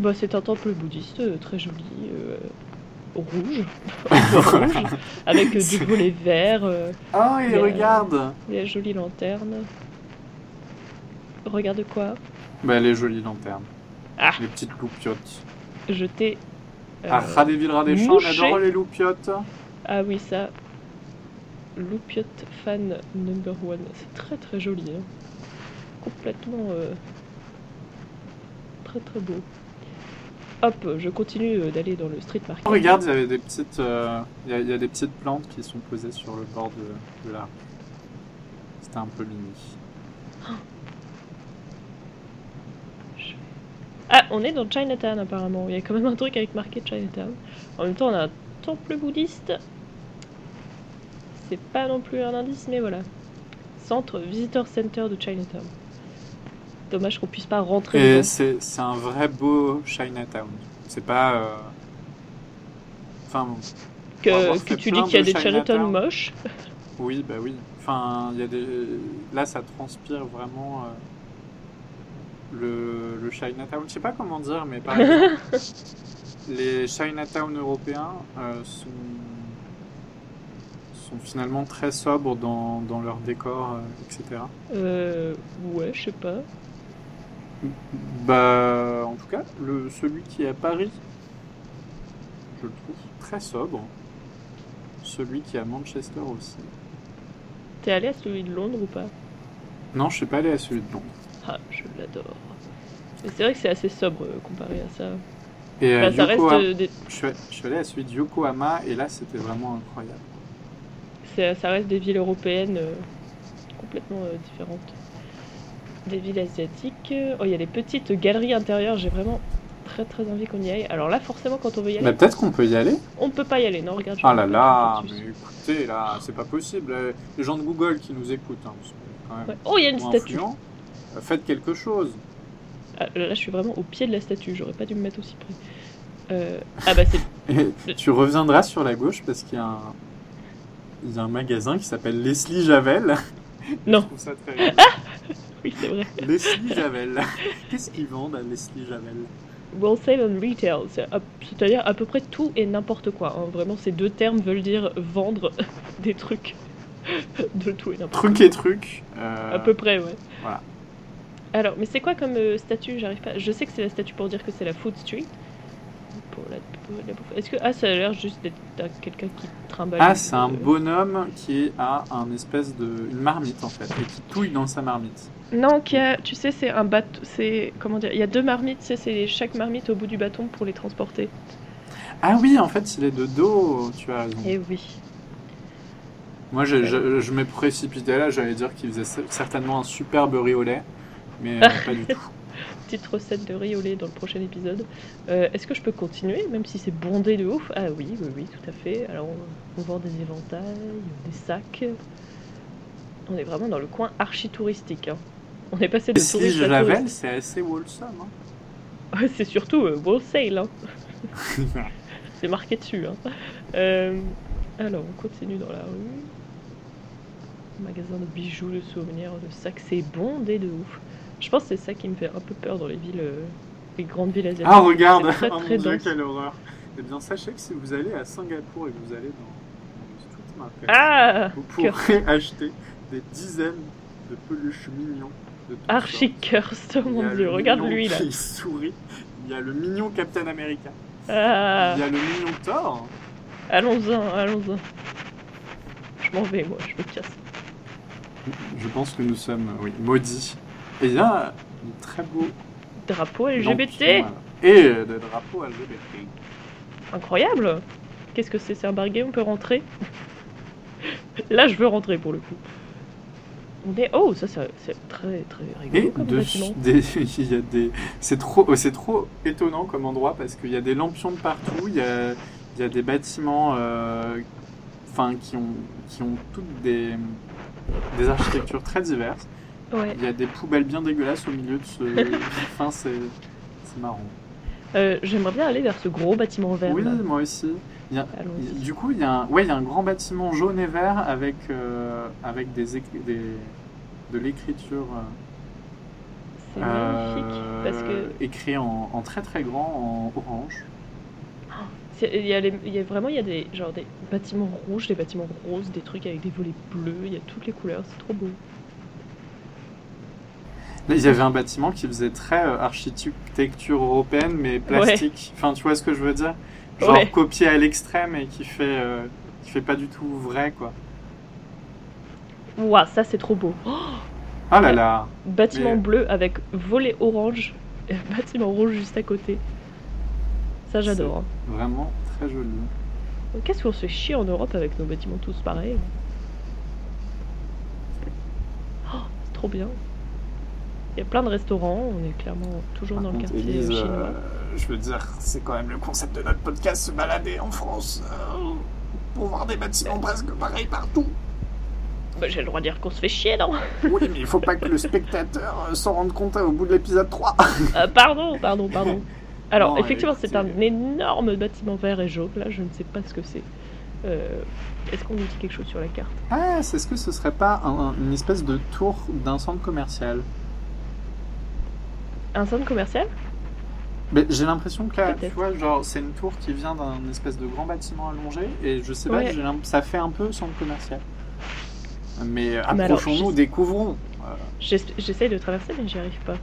Bah, c'est un temple bouddhiste euh, très joli, euh, rouge, rouge, <laughs> <laughs> avec euh, du volet vert, euh, Oh, et euh, regarde les jolies lanternes. Regarde quoi? Bah, les jolies lanternes. Ah. Les petites loupiottes. Je t'ai. euh, Ah, Radéville, Radéchamps, on mouché. adore les loupiottes. ah oui, ça. Loupiot fan number one. C'est très très joli. hein. Complètement. euh, Très très beau. Hop, je continue euh, d'aller dans le street market. Oh, regarde, il y avait des petites, euh, il y, a- y a des petites plantes qui sont posées sur le bord de, de la rue. C'était un peu mini. Ah, on est dans Chinatown apparemment. Il y a quand même un truc avec marqué Chinatown. En même temps, on a un temple bouddhiste. C'est pas non plus un indice, mais voilà. Centre Visitor Center de Chinatown. Dommage qu'on puisse pas rentrer c'est c'est un vrai beau Chinatown. C'est pas. euh, Enfin, Que, que tu dis qu'il y a de des Chinatown Chinatown. moches. oui, bah oui. Enfin, il y a des. Là, ça transpire vraiment euh, le, le Chinatown. Je sais pas comment dire, mais par exemple, <laughs> les Chinatown européens euh, sont sont finalement très sobres dans, dans leur décor, euh, etc. Euh, ouais, je sais pas. Bah, en tout cas, le, celui qui est à Paris, je le trouve très sobre. Celui qui est à Manchester aussi. T'es allé à celui de Londres ou pas? Non, je suis pas allé à celui de Londres. Ah, je l'adore. Mais c'est vrai que c'est assez sobre euh, comparé à ça. Et euh, ça reste Yokohama- euh, des- je, suis, allé à celui de Yokohama et là c'était vraiment incroyable. ça reste des villes européennes euh, complètement euh, différentes. Des villes asiatiques. Oh, il y a des petites galeries intérieures. J'ai vraiment très très envie qu'on y aille. Alors là, forcément, quand on veut y aller, Mais peut-être qu'on peut y aller. on peut pas y aller. Non, regarde. Ah là là, mais écoutez là, c'est pas possible. Les gens de Google qui nous écoutent, hein, parce que quand même, Ouais. Oh, il y a une statue. euh, faites quelque chose. Ah, là, je suis vraiment au pied de la statue. J'aurais pas dû me mettre aussi près. Euh, Ah bah c'est <laughs> tu reviendras sur la gauche parce qu'il y a un, il y a un magasin qui s'appelle Leslie Javel. Non. <laughs> Je trouve ça très. <laughs> oui c'est vrai. Leslie Javel. <laughs> Qu'est-ce qu'ils vendent à Leslie Javel? Wholesale and retail, c'est-à-dire à peu près tout et n'importe quoi. hein. Vraiment, ces deux termes veulent dire vendre <laughs> des trucs de tout et n'importe Truc et truc. euh, quoi. À peu près, ouais. voilà. Alors, mais c'est quoi comme euh, statue? J'arrive pas. Je sais que c'est la statue pour dire que c'est la Food Street. Pour la. Est-ce que ah ça a l'air juste d'être quelqu'un qui trimballe Ah, une- c'est un bonhomme qui a un espèce de une marmite en fait et qui touille dans sa marmite. Non, qui a, tu sais, c'est un bateau. C'est comment dire Il y a deux marmites. tu sais, C'est chaque marmite au bout du bâton pour les transporter. Ah oui, en fait, il est de dos. Tu as raison. Et oui. Moi, je, je, je me précipitais là. J'allais dire qu'il faisait cer- certainement un superbe riz au lait, mais euh, pas du tout. <laughs> Petite recette de riz au lait dans le prochain épisode. Euh, Est-ce que je peux continuer, même si c'est bondé de ouf? Ah oui, oui, oui, tout à fait. Alors, on, on vend des éventails, des sacs. On est vraiment dans le coin archi-touristique. hein. On est passé de Si touriste je l'avais, c'est assez wholesome. hein. <laughs> c'est surtout euh, wholesale. Hein. <laughs> c'est marqué dessus. Euh, alors, on continue dans la rue. Magasin de bijoux, de souvenirs, de sacs. C'est bondé de ouf. Je pense que c'est ça qui me fait un peu peur dans les villes, euh, les grandes villes asiatiques. Ah, regarde C'est très, <laughs> Oh très mon dieu, dense. quelle horreur Eh bien, sachez que si vous allez à Singapour et que vous allez dans le street market, Ah vous pourrez <laughs> acheter des dizaines de peluches mignons de Archie. Curse, <laughs> oh Il mon dieu, le regarde mignon lui là. qui sourit. Il y a le mignon Captain America. Ah, Il y a le mignon Thor. allons-en, allons-en. Je m'en vais, moi, je me casse. Je pense que nous sommes, oui, maudits. Et il y a un très beau Drapeau LGBT, voilà. Et euh, de drapeau LGBT. incroyable. Qu'est-ce que c'est C'est un barguet, on peut rentrer? <laughs> Là, je veux rentrer pour le coup. On est... Oh, ça, ça- c'est très, très rigolo Et comme dessus, bâtiment. <laughs> des, il y a des, c'est trop, oh, c'est trop étonnant comme endroit parce qu'il y a des lampions de partout, il y a, il y a des bâtiments, euh, enfin qui ont, qui ont toutes des, des architectures très diverses. Ouais. Il y a des poubelles bien dégueulasses au milieu de ce, <laughs> enfin c'est, c'est marrant. Euh, J'aimerais bien aller vers ce gros bâtiment vert. Oui, là. moi aussi. Il y a- Allons-y. du coup, il y a un, ouais, il y a un grand bâtiment jaune et vert avec, euh, avec des, des, de l'écriture. euh, C'est magnifique. Parce que écrit en, en très très grand en orange. c'est- il y, a les- il y a vraiment il y a des, genre, des bâtiments rouges, des bâtiments roses, des trucs avec des volets bleus, il y a toutes les couleurs, c'est trop beau. Là, il y avait un bâtiment qui faisait très euh, architecture européenne mais plastique. Enfin, tu vois ce que je veux dire? Genre Ouais. copié à l'extrême et qui fait euh, qui fait pas du tout vrai quoi. Ouah, ça c'est trop beau. Oh, Ah là là. bâtiment Mais- bleu avec volet orange et bâtiment rouge juste à côté. Ça j'adore. hein. Vraiment très joli. Qu'est-ce qu'on se fait chier en Europe avec nos bâtiments tous pareils? Oh, C'est trop bien. Il y a plein de restaurants, on est clairement toujours Par dans le contre, quartier Élise, chinois. euh, je veux dire, c'est quand même le concept de notre podcast, se balader en France euh, pour voir des bâtiments presque pareils partout. Bah, J'ai le droit de dire qu'on se fait chier, non <laughs> Oui, mais il faut pas que le spectateur euh, s'en rende compte euh, au bout de l'épisode 3. Euh, Pardon, pardon, pardon. <laughs> Alors, Non, effectivement, c'est un énorme bâtiment vert et jaune. Là, je ne sais pas ce que c'est. Euh, Est-ce qu'on nous dit quelque chose sur la carte? Ah, c'est- est-ce que ce serait pas un- un- une espèce de tour d'un centre commercial Un centre commercial Mais j'ai l'impression que là, tu vois, genre, c'est une tour qui vient d'un espèce de grand bâtiment allongé, et je sais pas, Ouais. ça fait un peu centre commercial. Mais approchons-nous, découvrons. Euh, J'es- J'essaye de traverser, mais j'y arrive pas.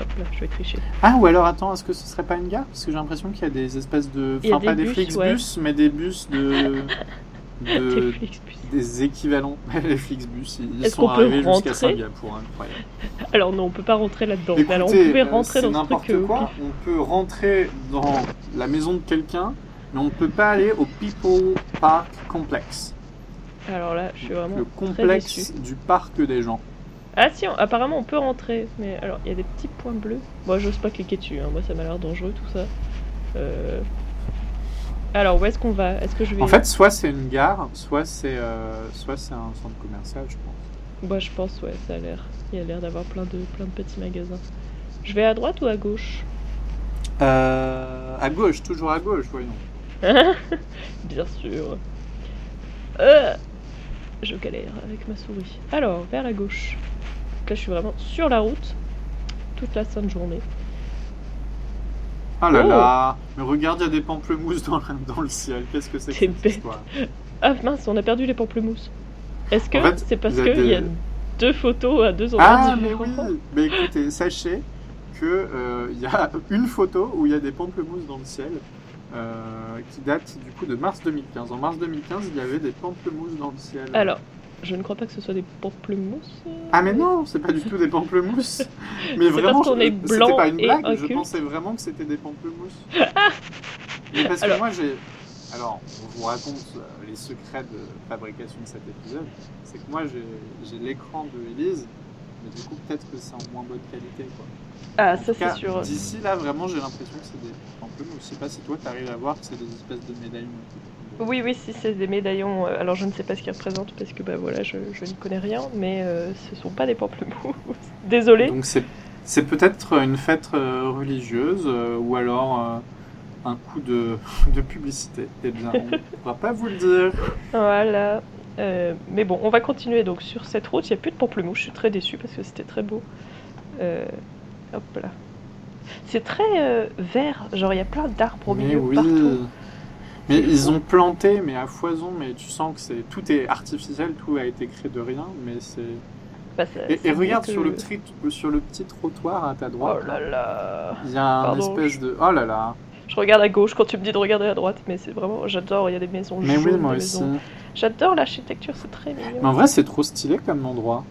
Hop là, je vais tricher. Ah, ou alors attends, est-ce que ce serait pas une gare? Parce que j'ai l'impression qu'il y a des espèces de. Enfin, pas des des bus, Flixbus, mais des bus de. <laughs> de, <laughs> Des équivalents. les Flixbus, ils sont arrivés jusqu'à rentrer Singapour, incroyable. Alors non, on peut pas rentrer là-dedans. Alors on pouvait euh, rentrer dans ce n'importe truc. euh, quoi. On peut rentrer dans la maison de quelqu'un, mais on ne peut pas aller au People Park Complex, Alors là, je suis vraiment le complexe du parc des gens. Ah si, on- apparemment on peut rentrer, mais alors il y a des petits points bleus. Moi j'ose pas cliquer dessus, hein. moi ça m'a l'air dangereux tout ça. Euh, Alors où est-ce qu'on va? Est-ce que je vais... En fait, soit c'est une gare, soit c'est euh, soit c'est un centre commercial, je pense. Moi je pense ouais, ça a l'air. Il y a l'air d'avoir plein de, plein de petits magasins. Je vais à droite ou à gauche? Euh, à gauche, toujours à gauche, voyons. <laughs> Bien sûr. Euh, je galère avec ma souris. Alors, vers la gauche. Donc là je suis vraiment sur la route toute la sainte journée. Ah là Oh. là, mais regarde, il y a des pamplemousses dans, le- dans le ciel. Qu'est-ce que c'est que cette histoire Ah mince, on a perdu les pamplemousses. Est-ce que En fait, c'est parce il y a qu'il y a des- deux photos à deux endroits Ah mais oui, mais écoutez, sachez que euh, y a <laughs> une photo où il y a des pamplemousses dans le ciel euh, qui date du coup de mars 2015. En mars 2015, il y avait des pamplemousses dans le ciel. Alors, je ne crois pas que ce soit des pamplemousses. Ah mais non, c'est pas du tout des pamplemousses. <laughs> Mais vraiment, parce qu'on je- est c'était pas une blague. Je pensais vraiment que c'était des pamplemousses. <laughs> mais parce que Alors- moi j'ai. Alors, on vous raconte euh, les secrets de fabrication de cet épisode. C'est que moi j'ai l'écran de Elise, mais du coup peut-être que c'est en moins bonne qualité quoi. Ah, En ça c'est sûr. D'ici là, vraiment, j'ai l'impression que c'est des pamplemousses. Je sais pas si toi, t'arrives à voir que c'est des espèces de médaillons. Oui, oui, si c'est des médaillons. euh, Alors je ne sais pas ce qu'ils représentent parce que bah voilà, je, je n'y connais rien, mais euh, ce sont pas des pamplemousses. <laughs> Désolé. Donc c'est c'est peut-être une fête euh, religieuse euh, ou alors euh, un coup de, <laughs> de publicité. Eh bien, on <laughs> ne pourra pas vous le dire. Voilà. Mais bon, on va continuer donc sur cette route. Il n'y a plus de pamplemousse. Je suis très déçue parce que c'était très beau. Hop là. C'est très vert. Genre, il y a plein d'arbres au milieu oui. partout. Mais ils ont planté, mais à foison, mais tu sens que c'est tout est artificiel, tout a été créé de rien, mais c'est. Bah, Et, regarde sur le, tri- sur le petit trottoir à ta droite. Oh là là. Il y a un espèce de. Oh là là. Je regarde à gauche quand tu me dis de regarder à droite, mais c'est vraiment, j'adore. Il y a des maisons Mais jaunes, oui, moi aussi. maisons- J'adore l'architecture, c'est très Mais mignon. en vrai, c'est trop stylé comme endroit.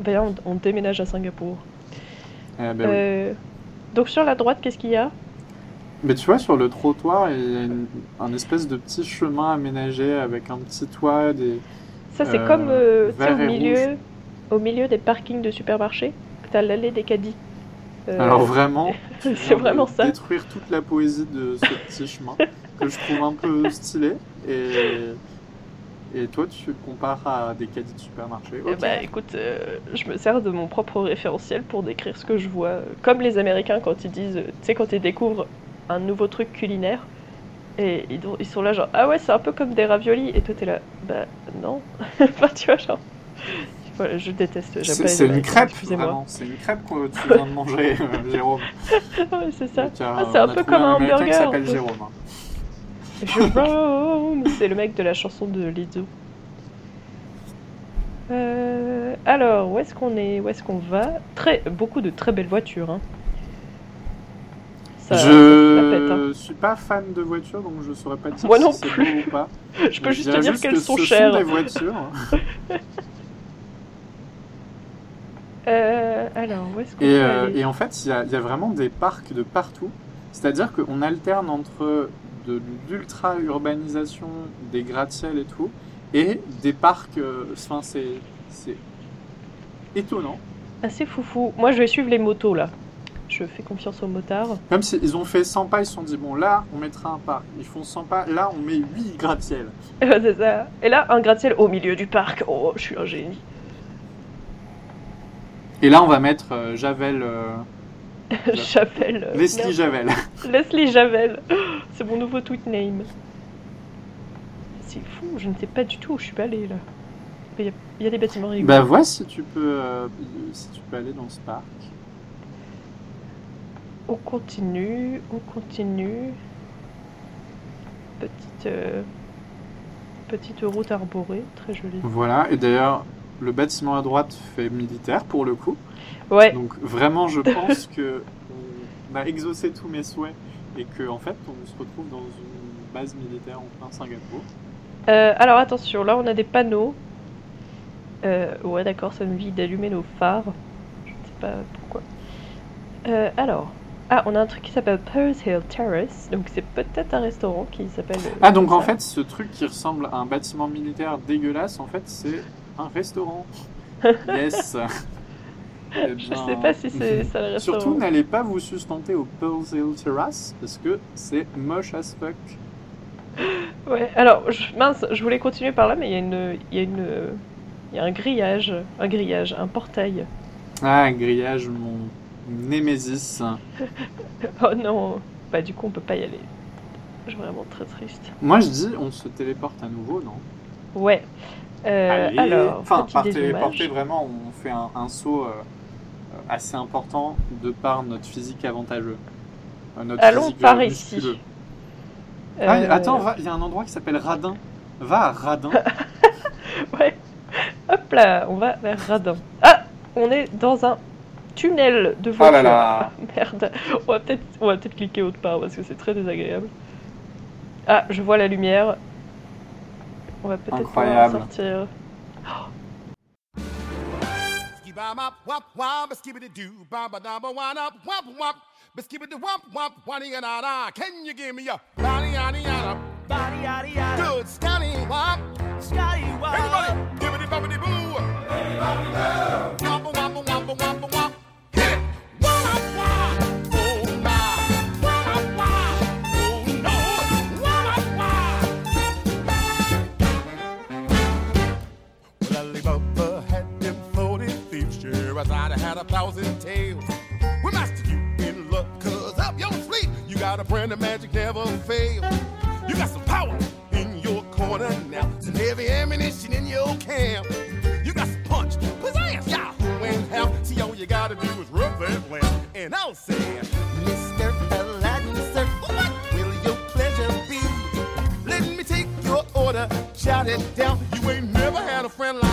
Ben, on, on déménage à Singapour. Eh ben oui. Euh, donc sur la droite, qu'est-ce qu'il y a? Mais tu vois, sur le trottoir, il y a une- un espèce de petit chemin aménagé avec un petit toit, des... Ça, c'est Euh, comme euh, tu vert au milieu, au milieu des parkings de supermarchés, t'as l'allée des caddies. Euh, Alors vraiment, <laughs> tu c'est vraiment ça. détruire toute la poésie de ce petit <laughs> chemin que je trouve un peu stylé. Et, et toi, tu compares à des caddies de supermarché. Eh Ok. bah écoute, euh, je me sers de mon propre référentiel pour décrire ce que je vois. Comme les Américains quand ils disent, euh, tu sais, quand ils découvrent un nouveau truc culinaire, et ils, ils sont là genre, ah ouais, c'est un peu comme des raviolis, et toi t'es là, bah non. <laughs> enfin, tu vois, genre. Voilà, je déteste. C'est une crêpe, vraiment. C'est une crêpe que tu viens de manger, <laughs> euh, Jérôme. Ouais, c'est ça. Ah, c'est un peu comme un qui hamburger, s'appelle. Jérôme. hein. Jérôme, c'est le mec de la chanson de Lizzo. Euh, alors, où est-ce qu'on est? Où est-ce qu'on va? Très, beaucoup de très belles voitures. Hein. Ça, ça, ça pète. hein. Je suis pas fan de voitures, donc je saurais pas dire Moi si c'est plus. beau ou pas. <laughs> Je peux juste te dire qu'elles que sont ce chères. des voitures. <laughs> Euh, alors, où est-ce qu'on Et, euh, et en fait, il y a, il y a vraiment des parcs de partout. C'est-à-dire qu'on alterne entre de l'ultra-urbanisation, des gratte-ciel et tout, et des parcs. euh, Enfin, c'est étonnant. Assez foufou. Moi, je vais suivre les motos là. Je fais confiance aux motards. Comme s'ils ont fait 100 pas, ils se sont dit, bon, là, on mettra un parc. Ils font 100 pas, là, on met 8 gratte-ciel. <laughs> c'est ça. Et là, un gratte-ciel au milieu du parc. Oh, je suis un génie. Et là, on va mettre euh, Javel. euh, <laughs> Javel. euh, Leslie merde. Javel. <laughs> Leslie Javel. <gasps> C'est mon nouveau tweet name. C'est fou, je ne sais pas du tout où je suis allée là. Il y, a- il y a des bâtiments rigolos. Bah, vois si tu peux, euh, si tu peux aller dans ce parc. On continue, on continue. Petite, euh, petite route arborée, très jolie. Voilà, et d'ailleurs, le bâtiment à droite fait militaire pour le coup. Ouais, Donc vraiment, je pense <laughs> que on a exaucé tous mes souhaits et que en fait, on se retrouve dans une base militaire en plein Singapour. Euh, alors attention, là on a des panneaux. Euh, ouais, d'accord, ça nous dit d'allumer nos phares. Je ne sais pas pourquoi. Euh, alors, ah, on a un truc qui s'appelle Pearls Hill Terrace. Donc c'est peut-être un restaurant qui s'appelle. euh, Ah, donc en fait, ce truc qui ressemble à un bâtiment militaire dégueulasse, en fait, c'est un restaurant. <laughs> Yes Eh Je bien, sais pas si c'est ça le <laughs> restaurant. Surtout, n'allez pas vous sustenter au Pearls Hill Terrace, parce que c'est moche as fuck. <gasps> Ouais, alors, je, mince, je voulais continuer par là, mais il y a une. Il y a une. Il y a un grillage, un grillage, un portail. Ah, grillage, mon némésis. <laughs> Oh non, bah du coup on peut pas y aller. Je suis vraiment très triste. Moi, je dis, on se téléporte à nouveau, non? Ouais. Euh, Allez. alors, enfin, par téléporter, vraiment, on fait un, un saut euh, assez important de par notre physique avantageux. Euh, notre Allons physique, par euh, ici. musculeux. Euh, Ah, attends, il y a un endroit qui s'appelle Radin. Va à Radin. <laughs> Ouais. Hop là, on va vers Radin. Ah, on est dans un tunnel de voiture. Oh là là. <laughs> Merde. On va peut-être, on va peut-être cliquer autre part parce que c'est très désagréable. Ah, je vois la lumière. On va peut-être pouvoir sortir. Wop have had a thousand tails. Well, master, you in luck, cause up your sleeve, you got a brand of magic never fail. You got some power in your corner now, some heavy ammunition in your camp. You got some punch, pizzazz, yahoo, and half. See, all you gotta do is rub that lamp. And I'll say, Mr. Aladdin, sir, what will your pleasure be? Let me take your order, jot it down. You ain't never had a friend like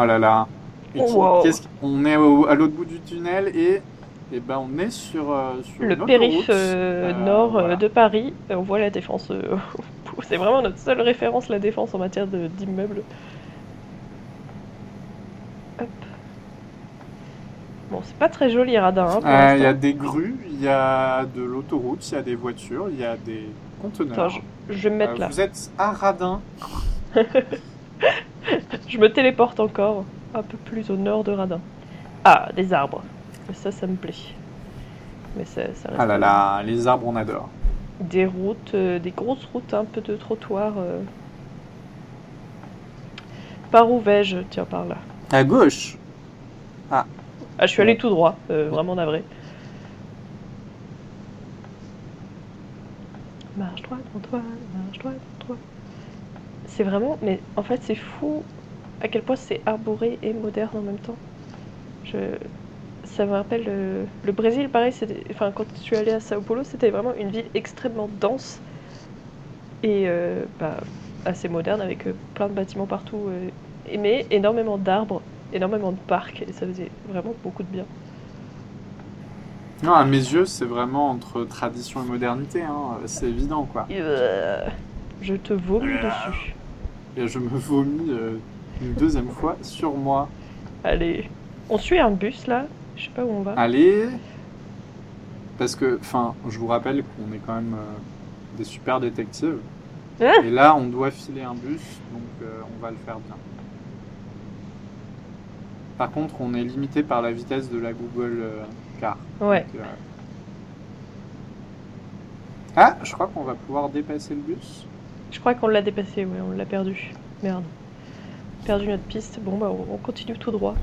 Oh là là. Wow. qu'est-ce qu'on est au- à l'autre bout du tunnel et, et ben on est sur, euh, sur Le périph euh, Euh, nord voilà. de Paris. On voit la défense. <laughs> c'est vraiment notre seule référence, la défense en matière d'immeubles. Bon, c'est pas très joli Radin. Hein, Euh, Il y a des grues, il y a de l'autoroute, il y a des voitures, il y a des conteneurs. Attends, je, je vais me mettre là. Vous êtes à Radin. <laughs> Je me téléporte encore un peu plus au nord de Radin. Ah, des arbres. Ça, ça me plaît. Mais ça, ça reste Ah là là, les arbres on adore. des routes, euh, des grosses routes, un peu de trottoir. euh. Par où vais-je? Tiens, par là. À gauche. Ah, je suis allé tout droit, euh, vraiment navré. Marche droit devant toi, marche droit devant toi. C'est vraiment, mais en fait, c'est fou à quel point c'est arboré et moderne en même temps. Je, ça me rappelle euh, le Brésil, pareil. Enfin, quand je suis allée à Sao Paulo, c'était vraiment une ville extrêmement dense et euh, bah, assez moderne avec euh, plein de bâtiments partout, euh, mais énormément d'arbres énormément de parcs et ça faisait vraiment beaucoup de bien. Non, à mes yeux, c'est vraiment entre tradition et modernité, hein. c'est évident quoi. Je te vomis dessus. Et je me vomis euh, une deuxième fois sur moi. Allez, on suit un bus là, je sais pas où on va. Allez Parce que, enfin, je vous rappelle qu'on est quand même euh, des super détectives. Ah Et là, on doit filer un bus, donc euh, on va le faire bien. Par contre, on est limité par la vitesse de la Google Car. Ouais, Donc, Ah, je crois qu'on va pouvoir dépasser le bus. Je crois qu'on l'a dépassé, ouais, on l'a perdu. Merde. Perdu notre piste. Bon bah on on continue tout droit.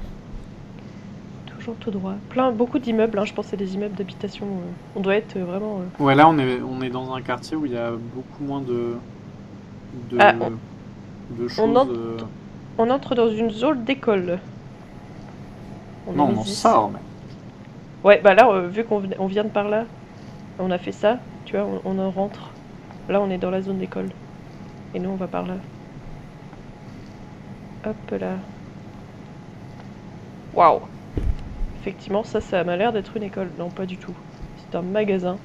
Toujours tout droit. Plein, beaucoup d'immeubles, hein, je pense c'est des immeubles d'habitation. euh. On doit être euh, vraiment. euh, Ouais, là, on est, on est dans un quartier où il y a beaucoup moins de. de, Ah, de choses. entre- euh, On entre dans une zone d'école. On Non, on en sort, mais. Ouais, bah là, euh, vu qu'on on vient de par là, on a fait ça, tu vois, on, on en rentre. Là, on est dans la zone d'école. Et nous, on va par là. Hop là. Waouh Effectivement, ça, ça m'a l'air d'être une école. Non, pas du tout. C'est un magasin.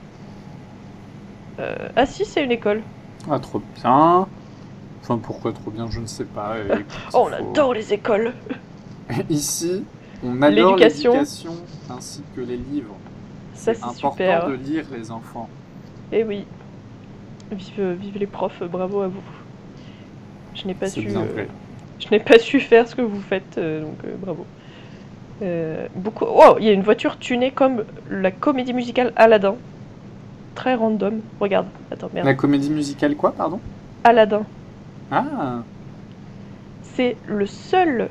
Euh, Ah si, c'est une école. Ah, trop bien. Enfin, pourquoi trop bien, je ne sais pas. <laughs> Écoute, Oh, on faut- adore les écoles <laughs> Ici, on adore L'éducation. l'éducation ainsi que les livres. Ça, C'est c'est important super. de lire les enfants. Eh oui. Vive, vive les profs, bravo à vous. Je n'ai pas su. euh, je n'ai pas su faire ce que vous faites, euh, donc euh, bravo. Beaucoup. Wow, il y a une voiture tunée comme la comédie musicale Aladdin. Très random. Regarde. Attends, merde. La comédie musicale quoi, pardon? Aladdin. Ah, C'est le seul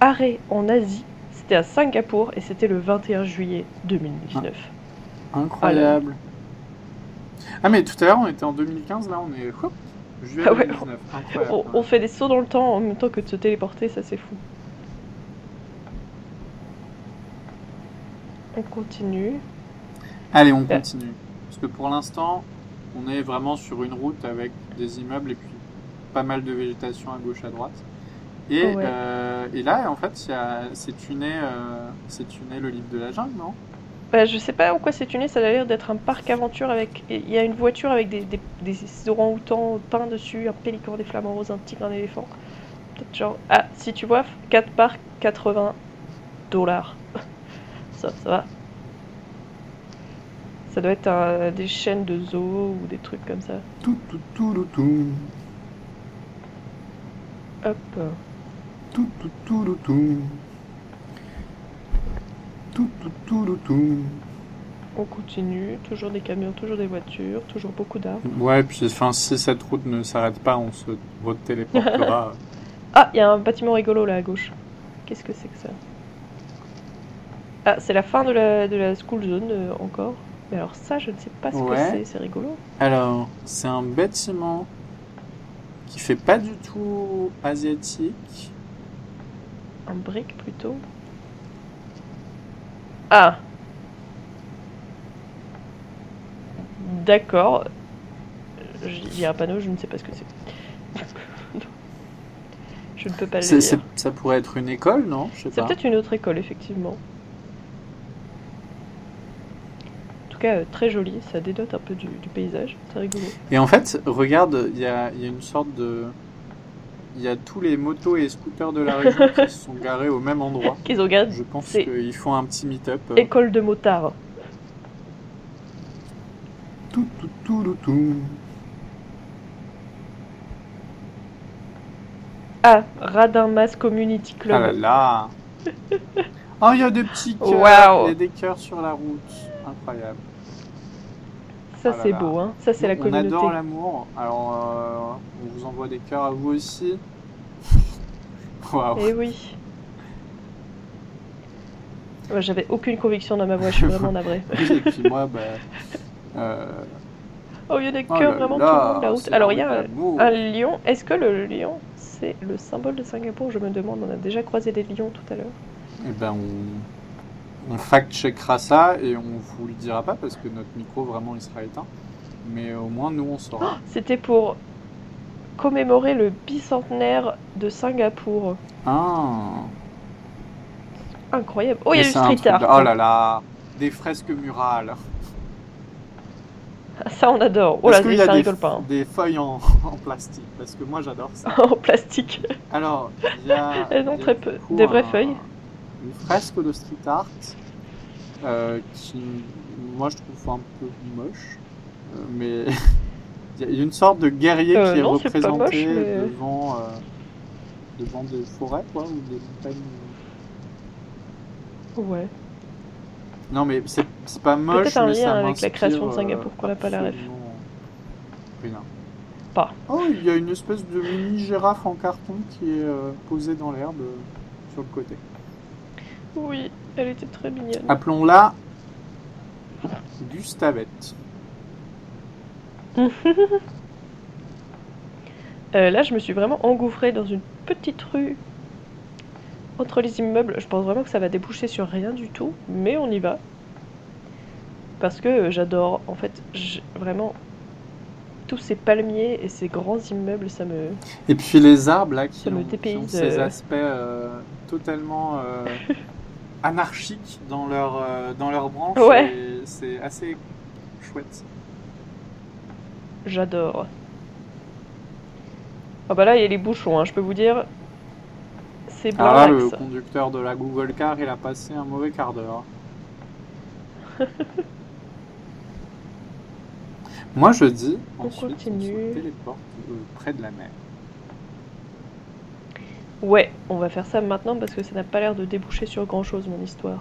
arrêt en Asie. C'était à Singapour et c'était le 21 juillet 2019. incroyable. Ah, mais tout à l'heure, on était en 2015, là, on est... Hop, juillet Ah ouais. 2019. Incroyable. On, on fait des sauts dans le temps en même temps que de se téléporter, ça c'est fou. On continue. Allez, on continue. Parce que pour l'instant, on est vraiment sur une route avec des immeubles et puis pas mal de végétation à gauche, à droite. Et, Ouais. euh, et là, en fait, c'est tuné, euh, tuné le livre de la jungle, non? Bah, je sais pas en quoi c'est tuné, ça a l'air d'être un parc aventure avec. Il y a une voiture avec des, des, des orang-outans peints dessus, un pélican, des flamants roses, un tigre, un éléphant. Peut-être genre. Ah, si tu vois, 4 parcs, 80 dollars. <laughs> Ça, ça va. Ça doit être un- des chaînes de zoo ou des trucs comme ça. Tout, tout, tout, tout, tout. Hop. Tout, tout, tout, tout, tout. Tout, tout, tout. On continue, toujours des camions, toujours des voitures, toujours beaucoup d'arbres. Ouais, puis enfin, si cette route ne s'arrête pas, on se téléportera. <laughs> Ah, il y a un bâtiment rigolo là à gauche. Qu'est-ce que c'est que ça? Ah, c'est la fin de la, de la school zone euh, encore. Mais alors ça, je ne sais pas ce que c'est, c'est rigolo. Alors, c'est un bâtiment qui fait pas du tout asiatique. Un brick plutôt? Ah D'accord. Il y a un panneau, je ne sais pas ce que c'est. je ne peux pas le c'est- ça pourrait être une école, non? C'est peut-être une autre école, effectivement. En tout cas, euh, très joli, ça dénote un peu du, du paysage, c'est rigolo. Et en fait, regarde, il y a, il y a une sorte de. Il y a tous les motos et scooters de la région qui se sont garés au même endroit. <laughs> Qu'ils regardent Je pense qu'ils font un petit meet-up. école de motards. Tout, tout, tout, tout, tout. Ah, Radin Mass Community Club. Ah là là <laughs> Oh, il y a des petits cœurs Waouh. Il y a des cœurs sur la route. Incroyable. Ça, ah c'est beau, hein. Ça, c'est la on communauté. adore l'amour. Alors, euh, on vous envoie des cœurs à vous aussi. <laughs> Waouh. Eh oui. J'avais aucune conviction dans ma voix, je suis vraiment navrée. <laughs> Et puis moi, bah. euh, Oh, il y a des oh cœurs là vraiment là, tout le long de la route. Alors, il y a un, un lion. Est-ce que le lion, c'est le symbole de Singapour? Je me demande, on a déjà croisé des lions tout à l'heure. Eh ben, on, on fact-checkera ça et on vous le dira pas parce que notre micro vraiment il sera éteint. Mais au moins nous on saura. C'était pour commémorer le bicentenaire de Singapour. Ah. Incroyable. Oh, il y a du street art. de- Oh là là, des fresques murales. Ça, on adore. Oh là, Est-ce qu'il y a ça des, rigole pas. hein. des feuilles en, en plastique Parce que moi j'adore ça. <laughs> en plastique. Alors, il y a. Elles ont très peu. Des vraies un- feuilles. Une fresque de street art euh, qui, moi je trouve un peu moche. Euh, mais <laughs> il y a une sorte de guerrier Euh, qui est non, représenté moche, mais- devant, euh, devant des forêts quoi, ou des montagnes. Ouais. Non mais c'est c'est pas moche. Peut-être un mais lien ça avec la création de Singapour qu'on n'a pas la ref. Rien. Pas. Oh, il y a une espèce de mini girafe en carton qui est euh, posée dans l'herbe euh, sur le côté. Oui, elle était très mignonne. Appelons-la Gustavette. <laughs> Euh, là, je me suis vraiment engouffrée dans une petite rue entre les immeubles. Je pense vraiment que ça va déboucher sur rien du tout, mais on y va. Parce que euh, j'adore, en fait, vraiment tous ces palmiers et ces grands immeubles, ça me. Et puis les arbres là qui, Ça me ont, qui ont dépayse, ces euh. aspects euh, totalement euh, <laughs> anarchiques dans leur euh, dans leurs branches. Ouais. C'est assez chouette. J'adore. Ah bah là, il y a les bouchons, hein, je peux vous dire. C'est Alors là, le conducteur de la Google Car, il a passé un mauvais quart d'heure. <laughs> Moi, je dis, On ensuite, continue. on se téléporte euh, près de la mer. Ouais, on va faire ça maintenant parce que ça n'a pas l'air de déboucher sur grand chose, mon histoire.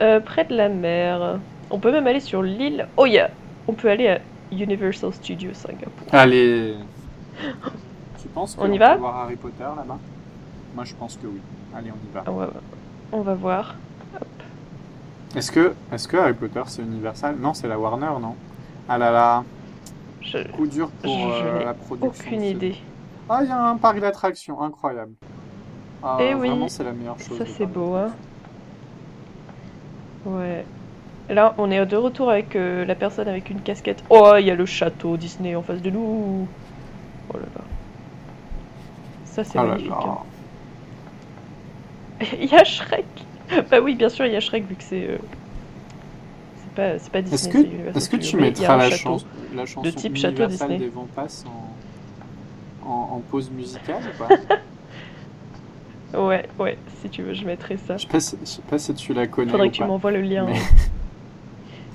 Euh, près de la mer. On peut même aller sur l'île. Oh, yeah On peut aller à Universal Studios Singapour. Allez <laughs> Tu penses On y qu'on va peut voir Harry Potter là-bas? Moi, je pense que oui. Allez, on y va. Ah ouais, on va voir. Est-ce que, est que Harry Potter, c'est Universal? Non, c'est la Warner, non? Ah là là, Je... coup dur pour Je euh, la production. Aucune idée. Ah, il y a un parc d'attractions, incroyable. Ah, Eh oui, vraiment, c'est la meilleure chose. Ça, c'est beau, hein. Ouais. Là, on est de retour avec euh, la personne avec une casquette. Oh, il y a le château Disney en face de nous. Oh là là. Ça, c'est Ah magnifique. hein. <laughs> Il y a Shrek. Bah oui, bien sûr, il y a Shrek vu que c'est. euh, C'est pas, c'est pas Disney. Est-ce que, tu mettras la, chanson de type château Disney. des vents passent en, en, en pause musicale ou pas? <laughs> Ouais, ouais, si tu veux, je mettrai ça. je, sais pas si, je sais pas si tu la connais Faudrait ou que tu m'envoies le lien. Mais-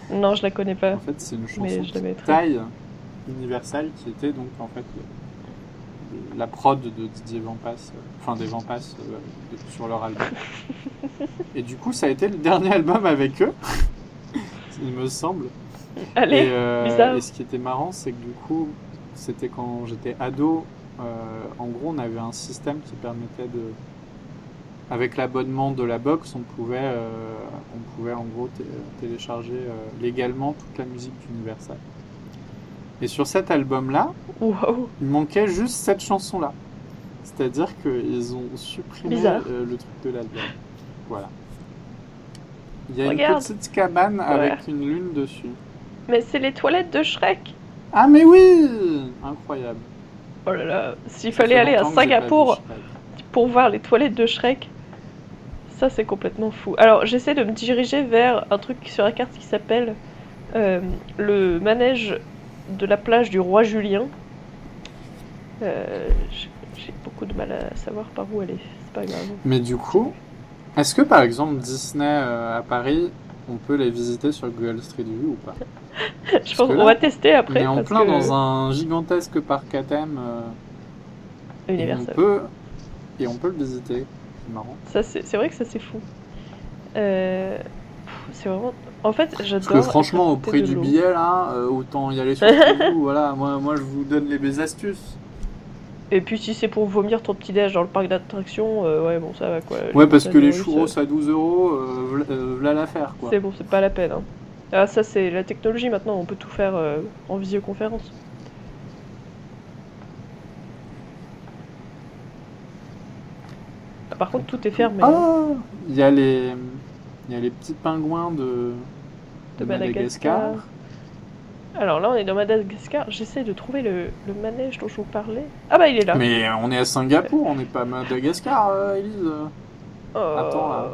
<laughs> Non, je la connais pas. En fait, c'est une chanson mettrai. taille universelle qui était donc en fait la prod de Didier Vampas, euh, enfin des Vampas euh, de- sur leur album. <laughs> Et du coup, ça a été le dernier album avec eux, <laughs> il me semble. Allez, et, euh, et ce qui était marrant, c'est que du coup, c'était quand j'étais ado. euh, en gros, on avait un système qui permettait de, avec l'abonnement de la box, on pouvait, euh, on pouvait en gros té- télécharger euh, légalement toute la musique d'Universal. Et sur cet album-là, il manquait juste cette chanson-là. C'est-à-dire qu'ils ont supprimé euh, le truc de l'album. Voilà. Il y a Regarde. une petite cabane avec une lune dessus. Mais c'est les toilettes de Shrek. Ah mais oui Incroyable. Oh là là, s'il fallait aller à Singapour pour voir les toilettes de Shrek, ça c'est complètement fou. Alors j'essaie de me diriger vers un truc sur la carte qui s'appelle euh, le manège de la plage du roi Julien. Euh, J'ai beaucoup de mal à savoir par où elle est, c'est pas grave. Mais du coup, est-ce que par exemple Disney euh, à Paris, on peut les visiter sur Google Street View ou pas? <laughs> Je pense qu'on va tester On après. est en plein que- dans un gigantesque parc à thème et on peut et on peut le visiter. C'est marrant. Ça, c'est c'est vrai que ça c'est fou. Euh, c'est vraiment. En fait, j'adore. Parce que franchement, au prix du l'eau. billet là, euh, autant y aller sur <laughs> Street View. Voilà, moi, moi je vous donne les belles astuces. Et puis si c'est pour vomir ton petit déj dans le parc d'attractions, euh, ouais bon ça va quoi. Ouais, parce que les churros russes, à 12 euros, v'là- v'là l'affaire quoi. C'est bon, c'est pas la peine. hein. Ah ça c'est la technologie maintenant, on peut tout faire euh, en visioconférence. Par contre tout est fermé. Ah Il y a les il y a les petits pingouins de, de Madagascar. Alors là on est dans Madagascar, j'essaie de trouver le, le manège dont je vous parlais. Ah bah il est là. Mais on est à Singapour, on n'est pas à Madagascar, euh, Elise. Oh. Attends, là.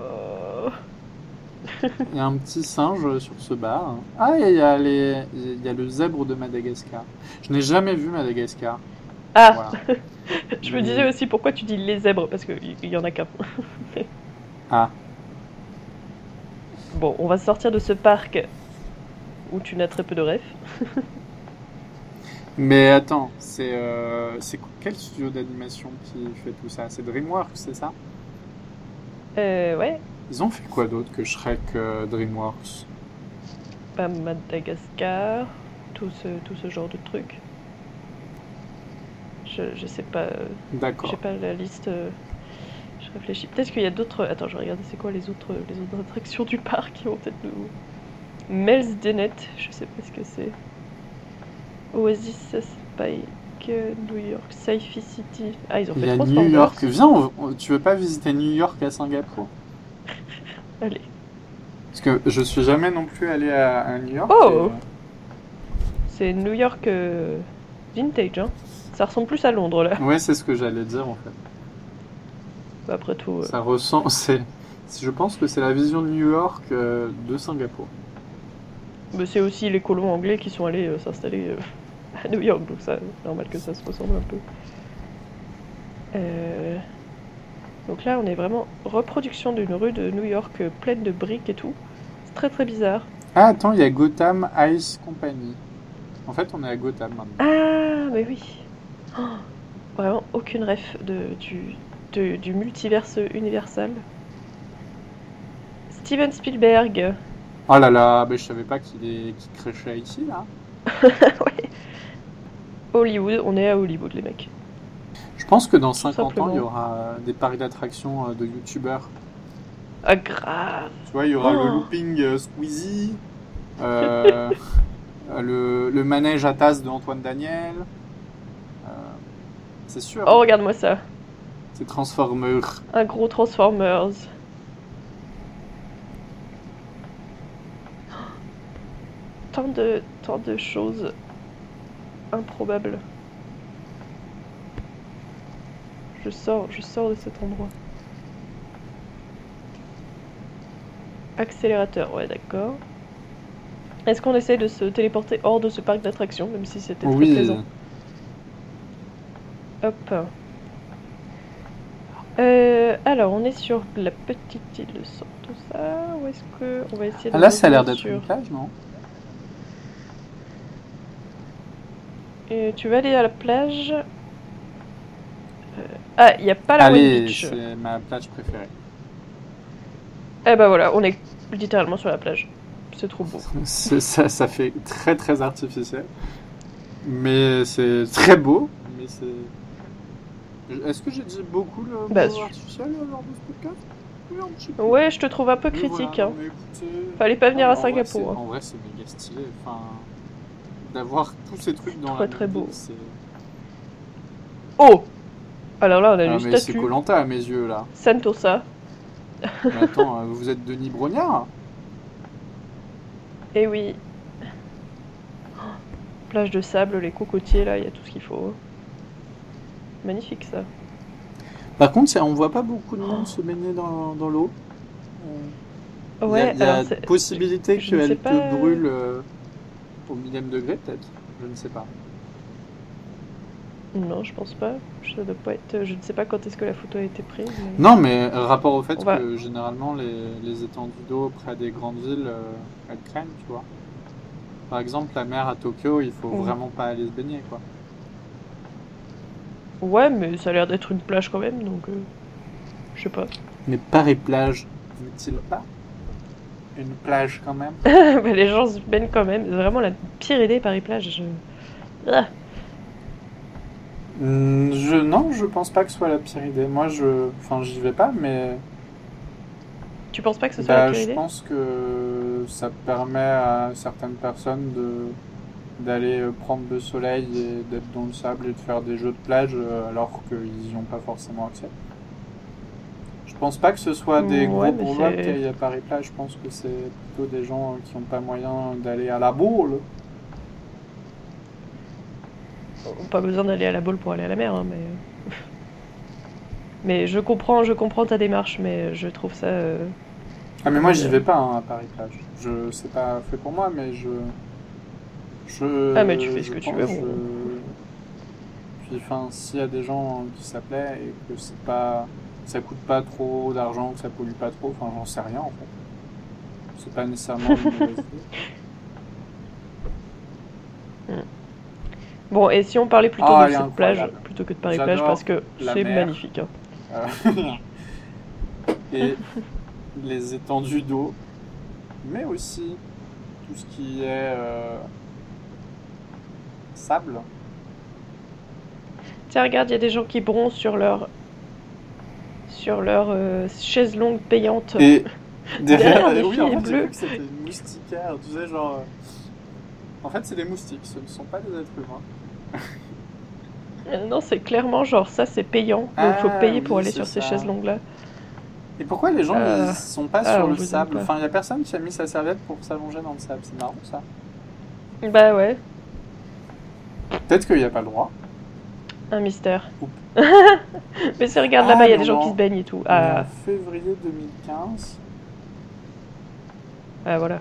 <laughs> Il y a un petit singe sur ce bar. Ah, il y a les, il y a le zèbre de Madagascar. Je n'ai jamais vu Madagascar. Ah Voilà. <laughs> Je me disais aussi pourquoi tu dis les zèbres, parce qu'il y, y en a qu'un. <laughs> Ah. Bon, on va sortir de ce parc où tu n'as très peu de rêves. <laughs> Mais attends, c'est euh, quel studio d'animation qui fait tout ça? C'est DreamWorks, c'est ça? Euh, ouais, Ils ont fait quoi d'autre que Shrek euh, DreamWorks? Pas Madagascar, tout ce, tout ce genre de trucs. Je, je sais pas, euh, D'accord. j'ai pas la liste. euh, je réfléchis. Peut-être qu'il y a d'autres. Attends, je vais regarder c'est quoi les autres, les autres attractions du parc qui vont peut-être nous. Mel's Denet, je sais pas ce que c'est. Oasis Spike, New York, Sci-Fi City. Ah, ils ont Il fait y a New. York. Viens, on- tu veux pas visiter New York à Singapour? <laughs> Allez. Parce que je suis jamais non plus allé à, à New York. Oh et, euh, C'est New York. euh, vintage, hein. Ça ressemble plus à Londres, là. Ouais, c'est ce que j'allais dire en fait. Bah, Après tout, euh, Ça ressent. <laughs> C'est. Je pense que c'est la vision de New York euh, de Singapour. mais c'est aussi les colons anglais qui sont allés euh, s'installer euh, à New York, donc c'est normal que ça se ressemble un peu. Donc là, on est vraiment reproduction d'une rue de New York pleine de briques et tout. C'est très très bizarre. Ah, attends, il y a Gotham Ice Company. En fait, on est à Gotham maintenant. Ah, mais oui. Oh, vraiment aucune ref de, du, de- du multiverse universal. Steven Spielberg. Oh là là, mais je savais pas qu'il est... qu'il crachait ici là. <laughs> ouais. Hollywood, on est à Hollywood, les mecs. Je pense que dans 50 ans, il y aura des parcs d'attractions euh, de youtubeurs. Ah, grave. Tu vois, il y aura le Oh. looping euh, Squeezie, euh, <laughs> le, le manège à tasse de Antoine Daniel. C'est sûr, Oh, regarde-moi ça. c'est Transformers. Un gros Transformers. Tant de, tant de choses improbables. Je sors, je sors de cet endroit. Accélérateur, ouais d'accord. Est-ce qu'on essaie de se téléporter hors de ce parc d'attractions, même si c'était très Oui, plaisant? Hop. Euh, alors, on est sur la petite île de Santosa. Où est-ce que on va essayer de ah, là ça a l'air d'être sur... une plage, non? Et tu vas aller à la plage. Euh, Ah, il n'y a pas la Allez, Beach. c'est ma plage préférée. Eh ben voilà, on est littéralement sur la plage. C'est trop beau. <laughs> Ça, ça fait très très artificiel. Mais c'est très beau. Mais c'est. Est-ce que j'ai dit beaucoup le Bah, mot artificiel euh, lors de ce podcast? Petit peu. Ouais, je te trouve un peu Mais critique. voilà, hein. écoutez, Fallait pas venir non, à vrai, Singapour. hein. En vrai, c'est méga stylé. Enfin, d'avoir tous ces trucs dans Très, la très beau. Oh Alors là, on a Ah, le mais c'est. Colanta à mes yeux là. Santosa. Mais attends, euh, vous êtes Denis Brognard? Eh oui. Plage de sable, les cocotiers, là, il y a tout ce qu'il faut. Magnifique ça. Par contre, on voit pas beaucoup de monde se baigner dans, dans l'eau. Euh, Ouais, il y a, il y a alors c'est- possibilité qu'elle pas- te brûle euh, au millième degré, peut-être. Je ne sais pas. Non, je pense pas. Être. Je ne sais pas quand est-ce que la photo a été prise. mais- Non, mais euh, rapport au fait On va- que généralement les, les étendues d'eau près des grandes villes, euh, elles craignent, tu vois. Par exemple, la mer à Tokyo, il faut Mhm. vraiment pas aller se baigner, quoi. Ouais, mais ça a l'air d'être une plage quand même, donc. euh, Je sais pas. Mais Paris-Plage, n'est-il pas une plage quand même? Mais <laughs> les gens se baignent quand même. C'est vraiment la pire idée Paris-Plage. Je... Ah. Hmm, je, Non, je pense pas que ce soit la pire idée. Moi, je... Enfin, j'y vais pas, mais... Tu penses pas que ce soit Bah, la pire je idée? pense que ça permet à certaines personnes de d'aller euh, prendre le soleil et d'être dans le sable et de faire des jeux de plage euh, alors qu'ils n'y ont pas forcément accès. Je pense pas que ce soit des Mm, gros bourgeois c'est- qui aillent à Paris plage, je pense que c'est plutôt des gens qui n'ont pas moyen d'aller à la boule. Pas besoin d'aller à la boule pour aller à la mer, hein, mais. Mais je comprends, je comprends ta démarche, mais je trouve ça. euh, Ah mais moi Euh, j'y vais pas hein, à Paris plage. Je c'est pas fait pour moi mais je je Ah, mais tu fais ce que tu veux, je-. Puis enfin s'il y a des gens qui s'appelaient et que c'est pas ça coûte pas trop d'argent, que ça pollue pas trop, enfin j'en sais rien en fait. C'est pas nécessairement une <laughs> mauvaise idée. Bon, et si on parlait plutôt Ah, de cette plage plutôt que de Paris-Plage, parce que c'est magnifique. hein. Euh, <laughs> et <laughs> les étendues d'eau, mais aussi tout ce qui est euh, sable. Tiens, regarde, il y a des gens qui bronzent sur leur. sur leur euh, chaise longue payante. Et <laughs> derrière, Derrière, des oui, en fait, bleues. c'était moustiquaire, tu sais, genre. euh, En fait, c'est des moustiques, ce ne sont pas des êtres humains. Euh, Non, c'est clairement genre ça, c'est payant. Donc faut Ah, payer pour oui, aller sur ces chaises longues là. Et pourquoi les gens Euh, ils sont pas ah, sur on le sable? Enfin, il y a personne qui a mis sa serviette pour s'allonger dans le sable, c'est marrant ça. Bah ouais. Peut-être qu'il n'y a pas le droit. Un mystère. <laughs> Mais si regarde là-bas, il y a des gens qui se baignent et tout. Ah, En février 2015. ah voilà.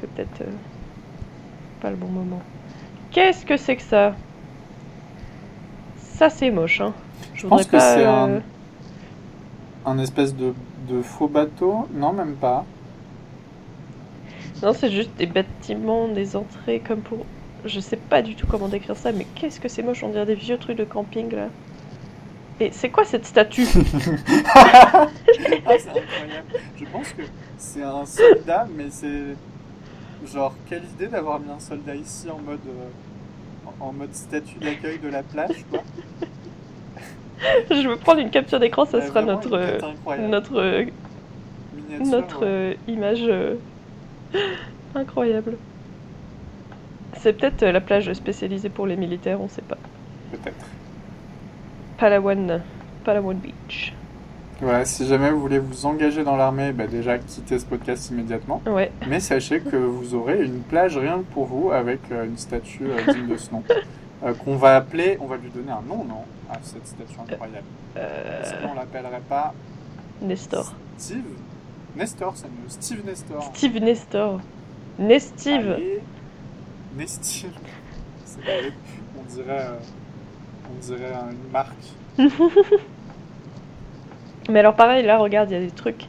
C'est peut-être euh, pas le bon moment. Qu'est-ce que c'est que ça? Ça c'est moche, hein. Je pense que c'est euh, un- Un espèce de, de faux bateau. Non, même pas. Non, c'est juste des bâtiments, des entrées comme pour. Je sais pas du tout comment décrire ça, mais qu'est-ce que c'est moche, on dirait des vieux trucs de camping là. Et c'est quoi cette statue? <laughs> Ah, c'est incroyable. Je pense que c'est un soldat, mais c'est. Genre, quelle idée d'avoir mis un soldat ici en mode. euh, en- mode statue d'accueil de la plage, quoi. <laughs> Je veux prendre une capture d'écran, ça sera notre, notre, euh, notre ouais. euh, image euh, <laughs> incroyable. C'est peut-être euh, la plage spécialisée pour les militaires, on sait pas. Peut-être. Palawan, Palawan Beach. Voilà, si jamais vous voulez vous engager dans l'armée, bah déjà quittez ce podcast immédiatement. Ouais, Mais sachez que vous aurez une plage rien que pour vous avec euh, une statue euh, digne de ce nom. <laughs> Euh, qu'on va appeler, on va lui donner un nom, non À cette statue incroyable. Est-ce qu'on l'appellerait pas Nestor. Steve Nestor, c'est. Steve Nestor. Steve Nestor. Nestive. Allez. Nestive. C'est vrai. On dirait, euh, on dirait une marque. <laughs> Mais alors pareil, là, regarde, il y a des trucs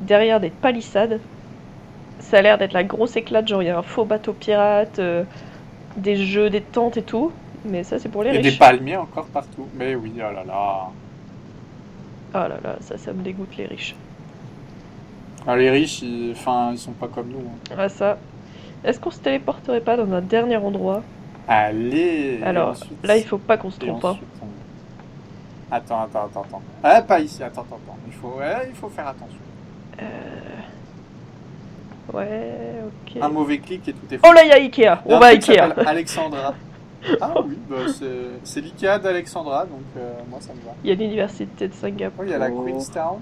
derrière des palissades. Ça a l'air d'être la grosse éclate, genre il y a un faux bateau pirate, euh, des jeux, des tentes et tout. Mais ça, c'est pour les Et riches. des palmiers encore partout. Mais oui, oh là là. Oh là là, ça, ça me dégoûte les riches. Ah, les riches, ils, enfin, ils sont pas comme nous. hein. Ah ça. Est-ce qu'on se téléporterait pas dans un dernier endroit? Allez. Alors, ensuite- là, il faut pas qu'on se trompe. hein. ensuite, on- Attends, attends, attends, attends. Ah, pas ici. Attends, attends, attends. Il faut, ouais, il faut faire attention. Euh... Ouais, ok. Un mauvais clic et tout est Oh fou. là, il y a Ikea. On va à Ikea. Alexandra. <laughs> Ah oui, bah, c'est- c'est l'Ikea d'Alexandra, donc euh, moi ça me va. Il y a l'université de Singapour. Oh, il y a la Queenstown.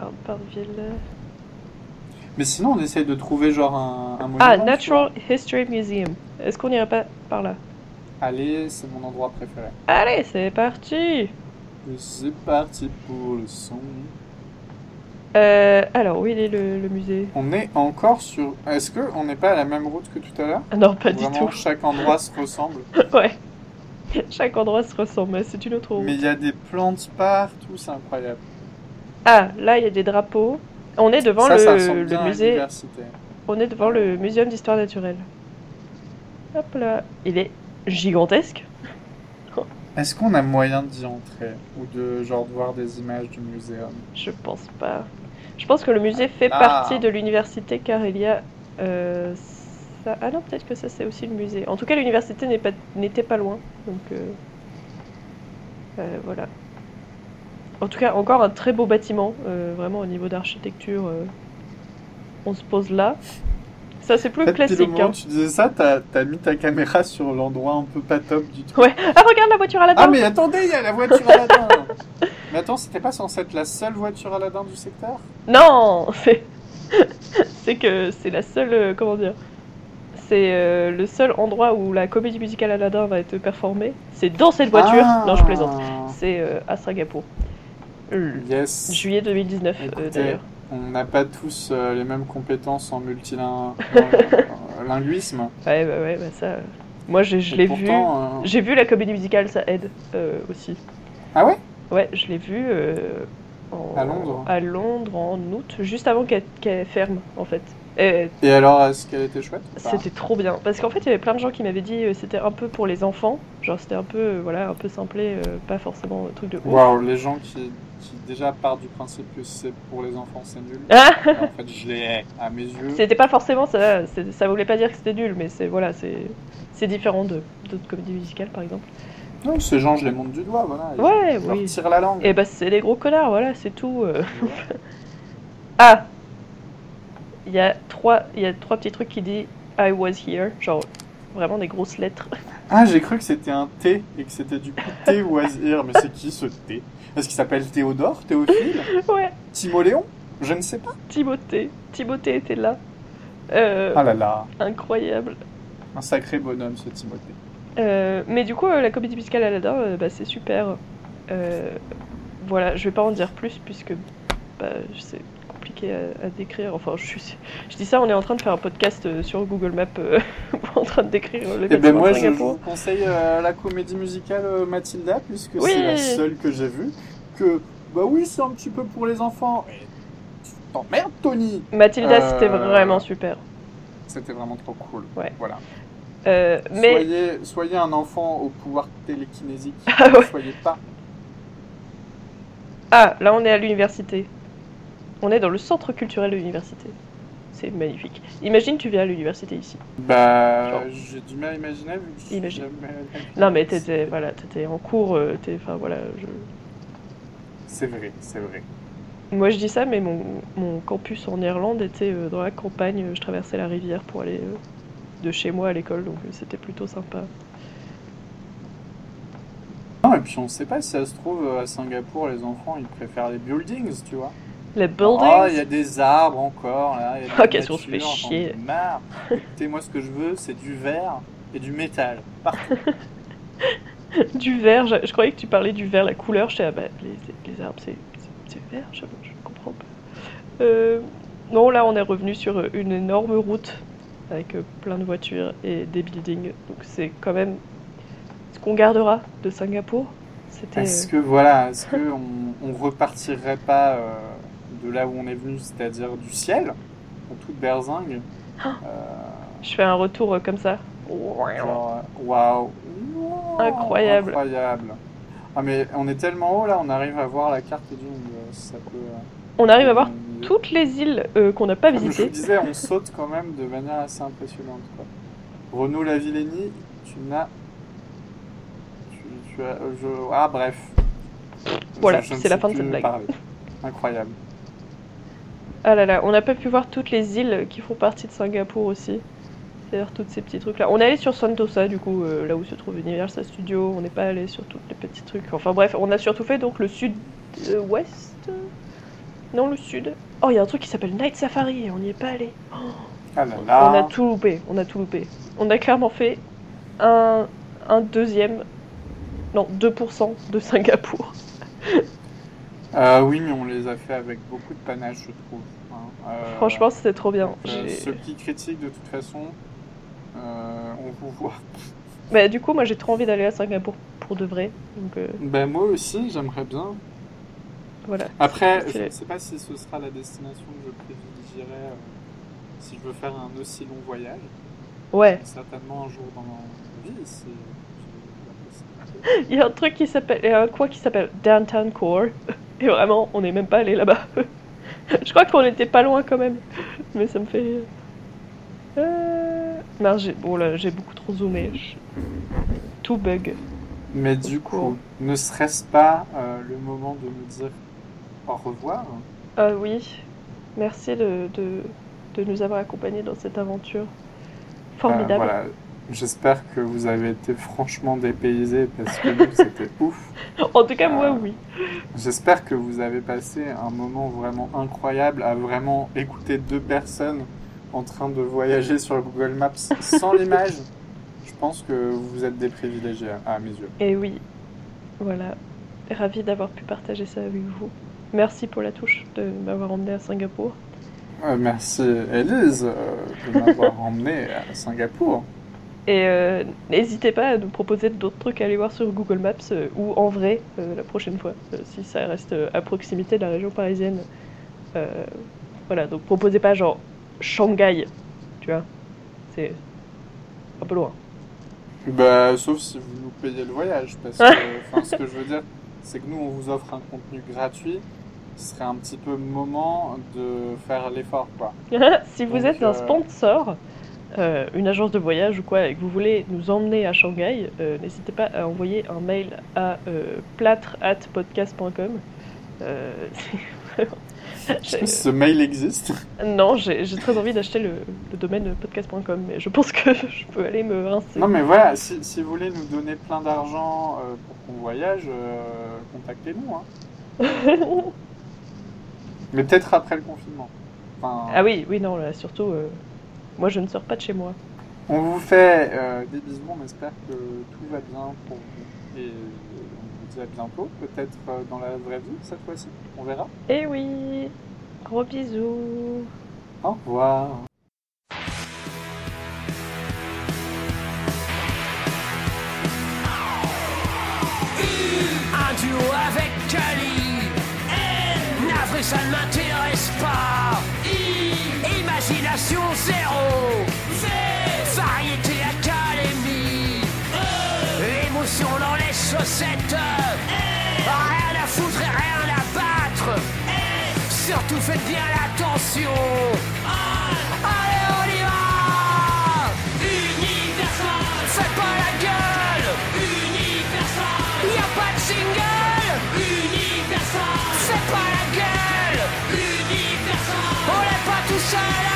Harperville. Mais sinon, on essaye de trouver genre un, un monument. Ah, tu Natural History Museum. Est-ce qu'on irait pas par là? Allez, c'est mon endroit préféré. Allez, c'est parti C'est parti pour le son. euh, Alors, où il est le, le musée? On est encore sur. Est-ce que on n'est pas à la même route que tout à l'heure? Ah Non, pas du tout. chaque endroit se ressemble? <laughs> Ouais. Chaque endroit se ressemble, mais c'est une autre route. Mais il y a des plantes partout, c'est incroyable. Ah, là, il y a des drapeaux. On est devant ça, le, musée. On est devant le muséum d'histoire naturelle. Hop là. Il est gigantesque. Est-ce qu'on a moyen d'y entrer Ou de genre de voir des images du muséum? Je pense pas. Je pense que le musée fait Ah. partie de l'université car il y a. euh, ça... Ah non, peut-être que ça c'est aussi le musée. En tout cas, l'université pas... n'était pas loin. Donc euh, euh, voilà. En tout cas, encore un très beau bâtiment. euh, vraiment au niveau d'architecture. euh, On se pose là. Ça c'est plus classique. moment hein. tu disais ça, t'as as mis ta caméra sur l'endroit un peu pas top du tout. Ouais. Ah, regarde la voiture à la Ah mais attendez, il y a la voiture Aladdin <laughs> Mais attends, c'était pas censé être la seule voiture Aladdin du secteur? Non C'est c'est que c'est la seule. euh, comment dire? C'est euh, le seul endroit où la comédie musicale Aladdin va être performée. C'est dans cette voiture. Ah. Non, je plaisante. C'est euh, à Singapour. Euh, Yes. Juillet 2019 euh, d'ailleurs. On n'a pas tous euh, les mêmes compétences en multilinguisme. <laughs> Ouais, bah ouais, bah ça. euh, Moi, je l'ai vu. J'ai vu la comédie musicale, ça aide aussi. Ah ouais? Ouais, je l'ai vu en- À Londres à Londres en août, juste avant qu'elle qu'elle ferme en fait. Et Et alors, est-ce qu'elle était chouette C'était trop bien. Parce qu'en fait, il y avait plein de gens qui m'avaient dit euh, c'était un peu pour les enfants. Genre, c'était un peu, euh, voilà, un peu simplé, euh, pas forcément un truc de ouf. Waouh, les gens qui, qui déjà partent du principe que c'est pour les enfants, c'est nul. Ah en fait, je hais à mes yeux. C'était pas forcément ça. Ça voulait pas dire que c'était nul, mais c'est voilà, c'est différent d'autres comédies musicales, par exemple. Non, ces gens, je les monte du doigt, voilà. Ils- Ouais, je leur oui. tire la langue. Et bah, c'est des gros connards, voilà, c'est tout. euh. <laughs> Ah Il y a trois, il y a trois petits trucs qui disent I was here, genre vraiment des grosses lettres. <laughs> Ah, j'ai cru que c'était un T et que c'était du coup T Oisir. Mais c'est qui ce T? Est-ce qu'il s'appelle Théodore Théophile? Ouais, Timoléon? Je ne sais pas. Timothée, Timothée était là. Euh, Ah là là. Incroyable. Un sacré bonhomme, ce Timothée. Euh, mais du coup, euh, la comédie musicale Aladdin, bah, c'est super. Voilà, je vais pas en dire plus puisque bah, c'est compliqué à, à décrire. Enfin, je, suis, je dis ça, on est en train de faire un podcast euh, sur Google Maps, euh, <laughs> en train de décrire les Et ben bâtiments moi, je vous conseille euh, la comédie musicale Mathilda, puisque Oui. c'est la seule que j'ai vue. Que, bah oui, c'est un petit peu pour les enfants. T'emmerdes, Tony Mathilda, c'était vraiment super. C'était vraiment trop cool. Ouais. Voilà. Euh, mais Soyez, soyez un enfant au pouvoir télékinésique. Ah ouais. Soyez pas. ah, là, on est à l'université. On est dans le centre culturel de l'université. C'est magnifique. Imagine, tu viens à l'université ici. Bah, Genre. j'ai du mal à imaginer vu Imagine. jamais. Non, mais t'étais, voilà, t'étais en cours. euh, t'es- Enfin, voilà. Je... C'est vrai, c'est vrai. Moi, je dis ça, mais mon, mon campus en Irlande était euh, dans la campagne. Je traversais la rivière pour aller euh, de chez moi à l'école, donc euh, c'était plutôt sympa. Non, et puis on sait pas si ça se trouve à Singapour, les enfants ils préfèrent les buildings, tu vois. Les Oh, buildings. il y a des arbres encore, là. y a de Oh, fait nature, j'en chier. ai marre. Écoutez, moi, ce que je veux, c'est du verre et du métal. Partout. <laughs> Du vert, je, je croyais que tu parlais du vert, la couleur. Je sais, ah bah, les, les arbres, c'est, vert, je, je comprends pas. Euh, non, là, on est revenu sur euh, une énorme route avec euh, plein de voitures et des buildings. Donc, c'est quand même ce qu'on gardera de Singapour. Est-ce que, voilà, est-ce qu'on on repartirait pas euh, de là où on est venu, c'est-à-dire du ciel, en toute berzingue Ah. Euh, Je fais un retour euh, comme ça. Waouh. Incroyable. Incroyable. Ah, mais on est tellement haut là, on arrive à voir la carte du monde. euh, Ça peut. On arrive à voir on- toutes les îles euh, qu'on n'a pas Comme je vous visitées. disais, on saute quand même de manière assez impressionnante. Quoi. Renaud Lavillenie, tu n'as. Tu, tu as. je... Ah, bref. Voilà, c'est la fin de cette blague. Incroyable. Ah là là, on n'a pas pu voir toutes les îles qui font partie de Singapour aussi. C'est-à-dire tous ces petits trucs là. On est allé sur Sentosa du coup, euh, là où se trouve Universal Studios. On n'est pas allé sur tous les petits trucs. Enfin bref, on a surtout fait donc le sud-ouest. non, le sud. Oh, il y a un truc qui s'appelle Night Safari et on n'y est pas allé. <gasps> Ah là là. On a tout loupé, on a tout loupé. On a clairement fait un, un deuxième, non, 2% de Singapour. <laughs> Euh, oui, mais on les a fait avec beaucoup de panache, je trouve. hein. Euh, Franchement, c'était trop bien. euh, ceux qui critiquent de toute façon, euh, on vous voit. <laughs> Bah, du coup, moi j'ai trop envie d'aller à Singapour pour de vrai. Donc Ben, moi aussi, j'aimerais bien. voilà. Après, C'est- je ne sais pas si ce sera la destination que je privilégierai euh, si je veux faire un aussi long voyage. Ouais, Certainement un jour dans ma vie, possibilité. <laughs> il y a un truc qui s'appelle. Il y a un coin qui s'appelle Downtown Core. <laughs> Et vraiment, on n'est même pas allé là-bas. <laughs> Je crois qu'on était pas loin quand même. Mais ça me fait. Euh... Non, j'ai bon, là, j'ai beaucoup trop zoomé. Je- Tout bug. Mais du coup, ne serait-ce pas euh, le moment de nous dire au revoir? Ah oui, merci de, de, de nous avoir accompagnés dans cette aventure formidable. Euh, voilà. J'espère que vous avez été franchement dépaysés parce que nous, c'était <laughs> ouf. En tout cas, moi, Ah. oui. J'espère que vous avez passé un moment vraiment incroyable à vraiment écouter deux personnes en train de voyager sur Google Maps sans <laughs> l'image. Je pense que vous êtes des privilégiés à, à mes yeux. Et oui, voilà. Ravi d'avoir pu partager ça avec vous. Merci pour la touche de m'avoir emmené à Singapour. Euh, merci Elise euh, de m'avoir <laughs> emmené à Singapour. Et euh, n'hésitez pas à nous proposer d'autres trucs à aller voir sur Google Maps euh, ou en vrai euh, la prochaine fois, si ça reste à proximité de la région parisienne. Voilà, donc proposez pas genre Shanghai, tu vois. C'est un peu loin. Bah, sauf si vous nous payez le voyage, parce que <laughs> ce que je veux dire, c'est que nous, on vous offre un contenu gratuit. Ce serait un petit peu moment de faire l'effort, quoi. <laughs> si vous Donc, êtes un sponsor, euh, une agence de voyage ou quoi, et que vous voulez nous emmener à Shanghai, euh, n'hésitez pas à envoyer un mail à euh, plâtre@podcast.com. Euh, <laughs> ce mail existe? non, j'ai très envie d'acheter le, le domaine podcast.com, mais je pense que <laughs> je peux aller me rincer. Non, mais voilà, si, si vous voulez nous donner plein d'argent pour qu'on voyage, contactez-nous. Hein. <laughs> Mais peut-être après le confinement. Enfin, ah oui, oui, non, là, surtout, moi je ne sors pas de chez moi. On vous fait euh, des bisous, on espère que tout va bien pour vous. Et on vous dit à bientôt, peut-être euh, dans la vraie vie cette fois-ci. On verra. Eh oui Gros bisous Au revoir. Un duo avec Kali. Navré, ça ne m'intéresse pas. Zéro. Variété Académie. Émotion dans les chaussettes. Rien à foutre et rien à battre. Surtout faites bien attention. Allez, on y va. Universal. Faites pas la gueule. Universal. Y'a pas de single. Universal. Faites pas la gueule. Universal. On n'est pas tout seul,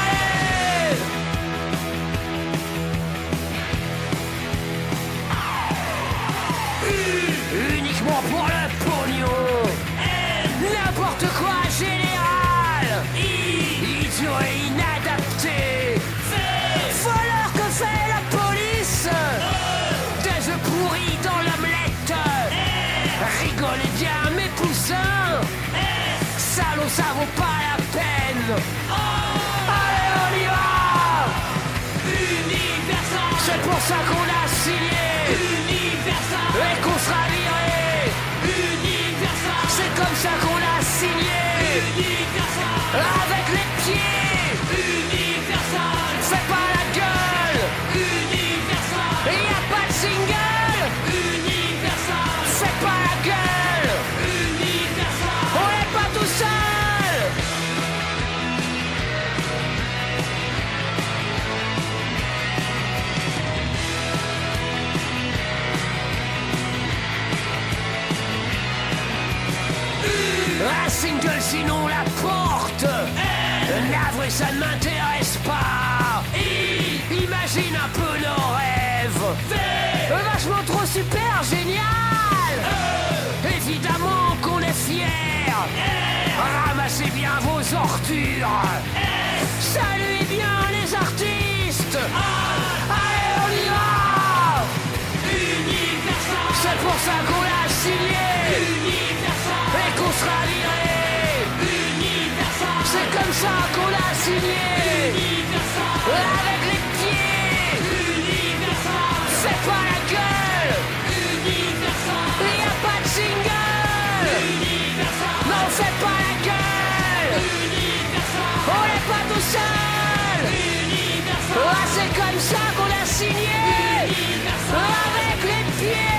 Salaud ça Navré ça ne m'intéresse pas. Imagine un peu nos rêves Vachement trop super génial. Évidemment qu'on est fiers. Ramassez bien vos ordures Saluez bien les artistes. Allez on y va. C'est pour ça qu'on l'a signé signé Avec les pieds C'est pas la gueule Il n'y a pas de single Non, c'est pas la gueule On n'est pas tout seul ouais, C'est comme ça qu'on a signé Avec les pieds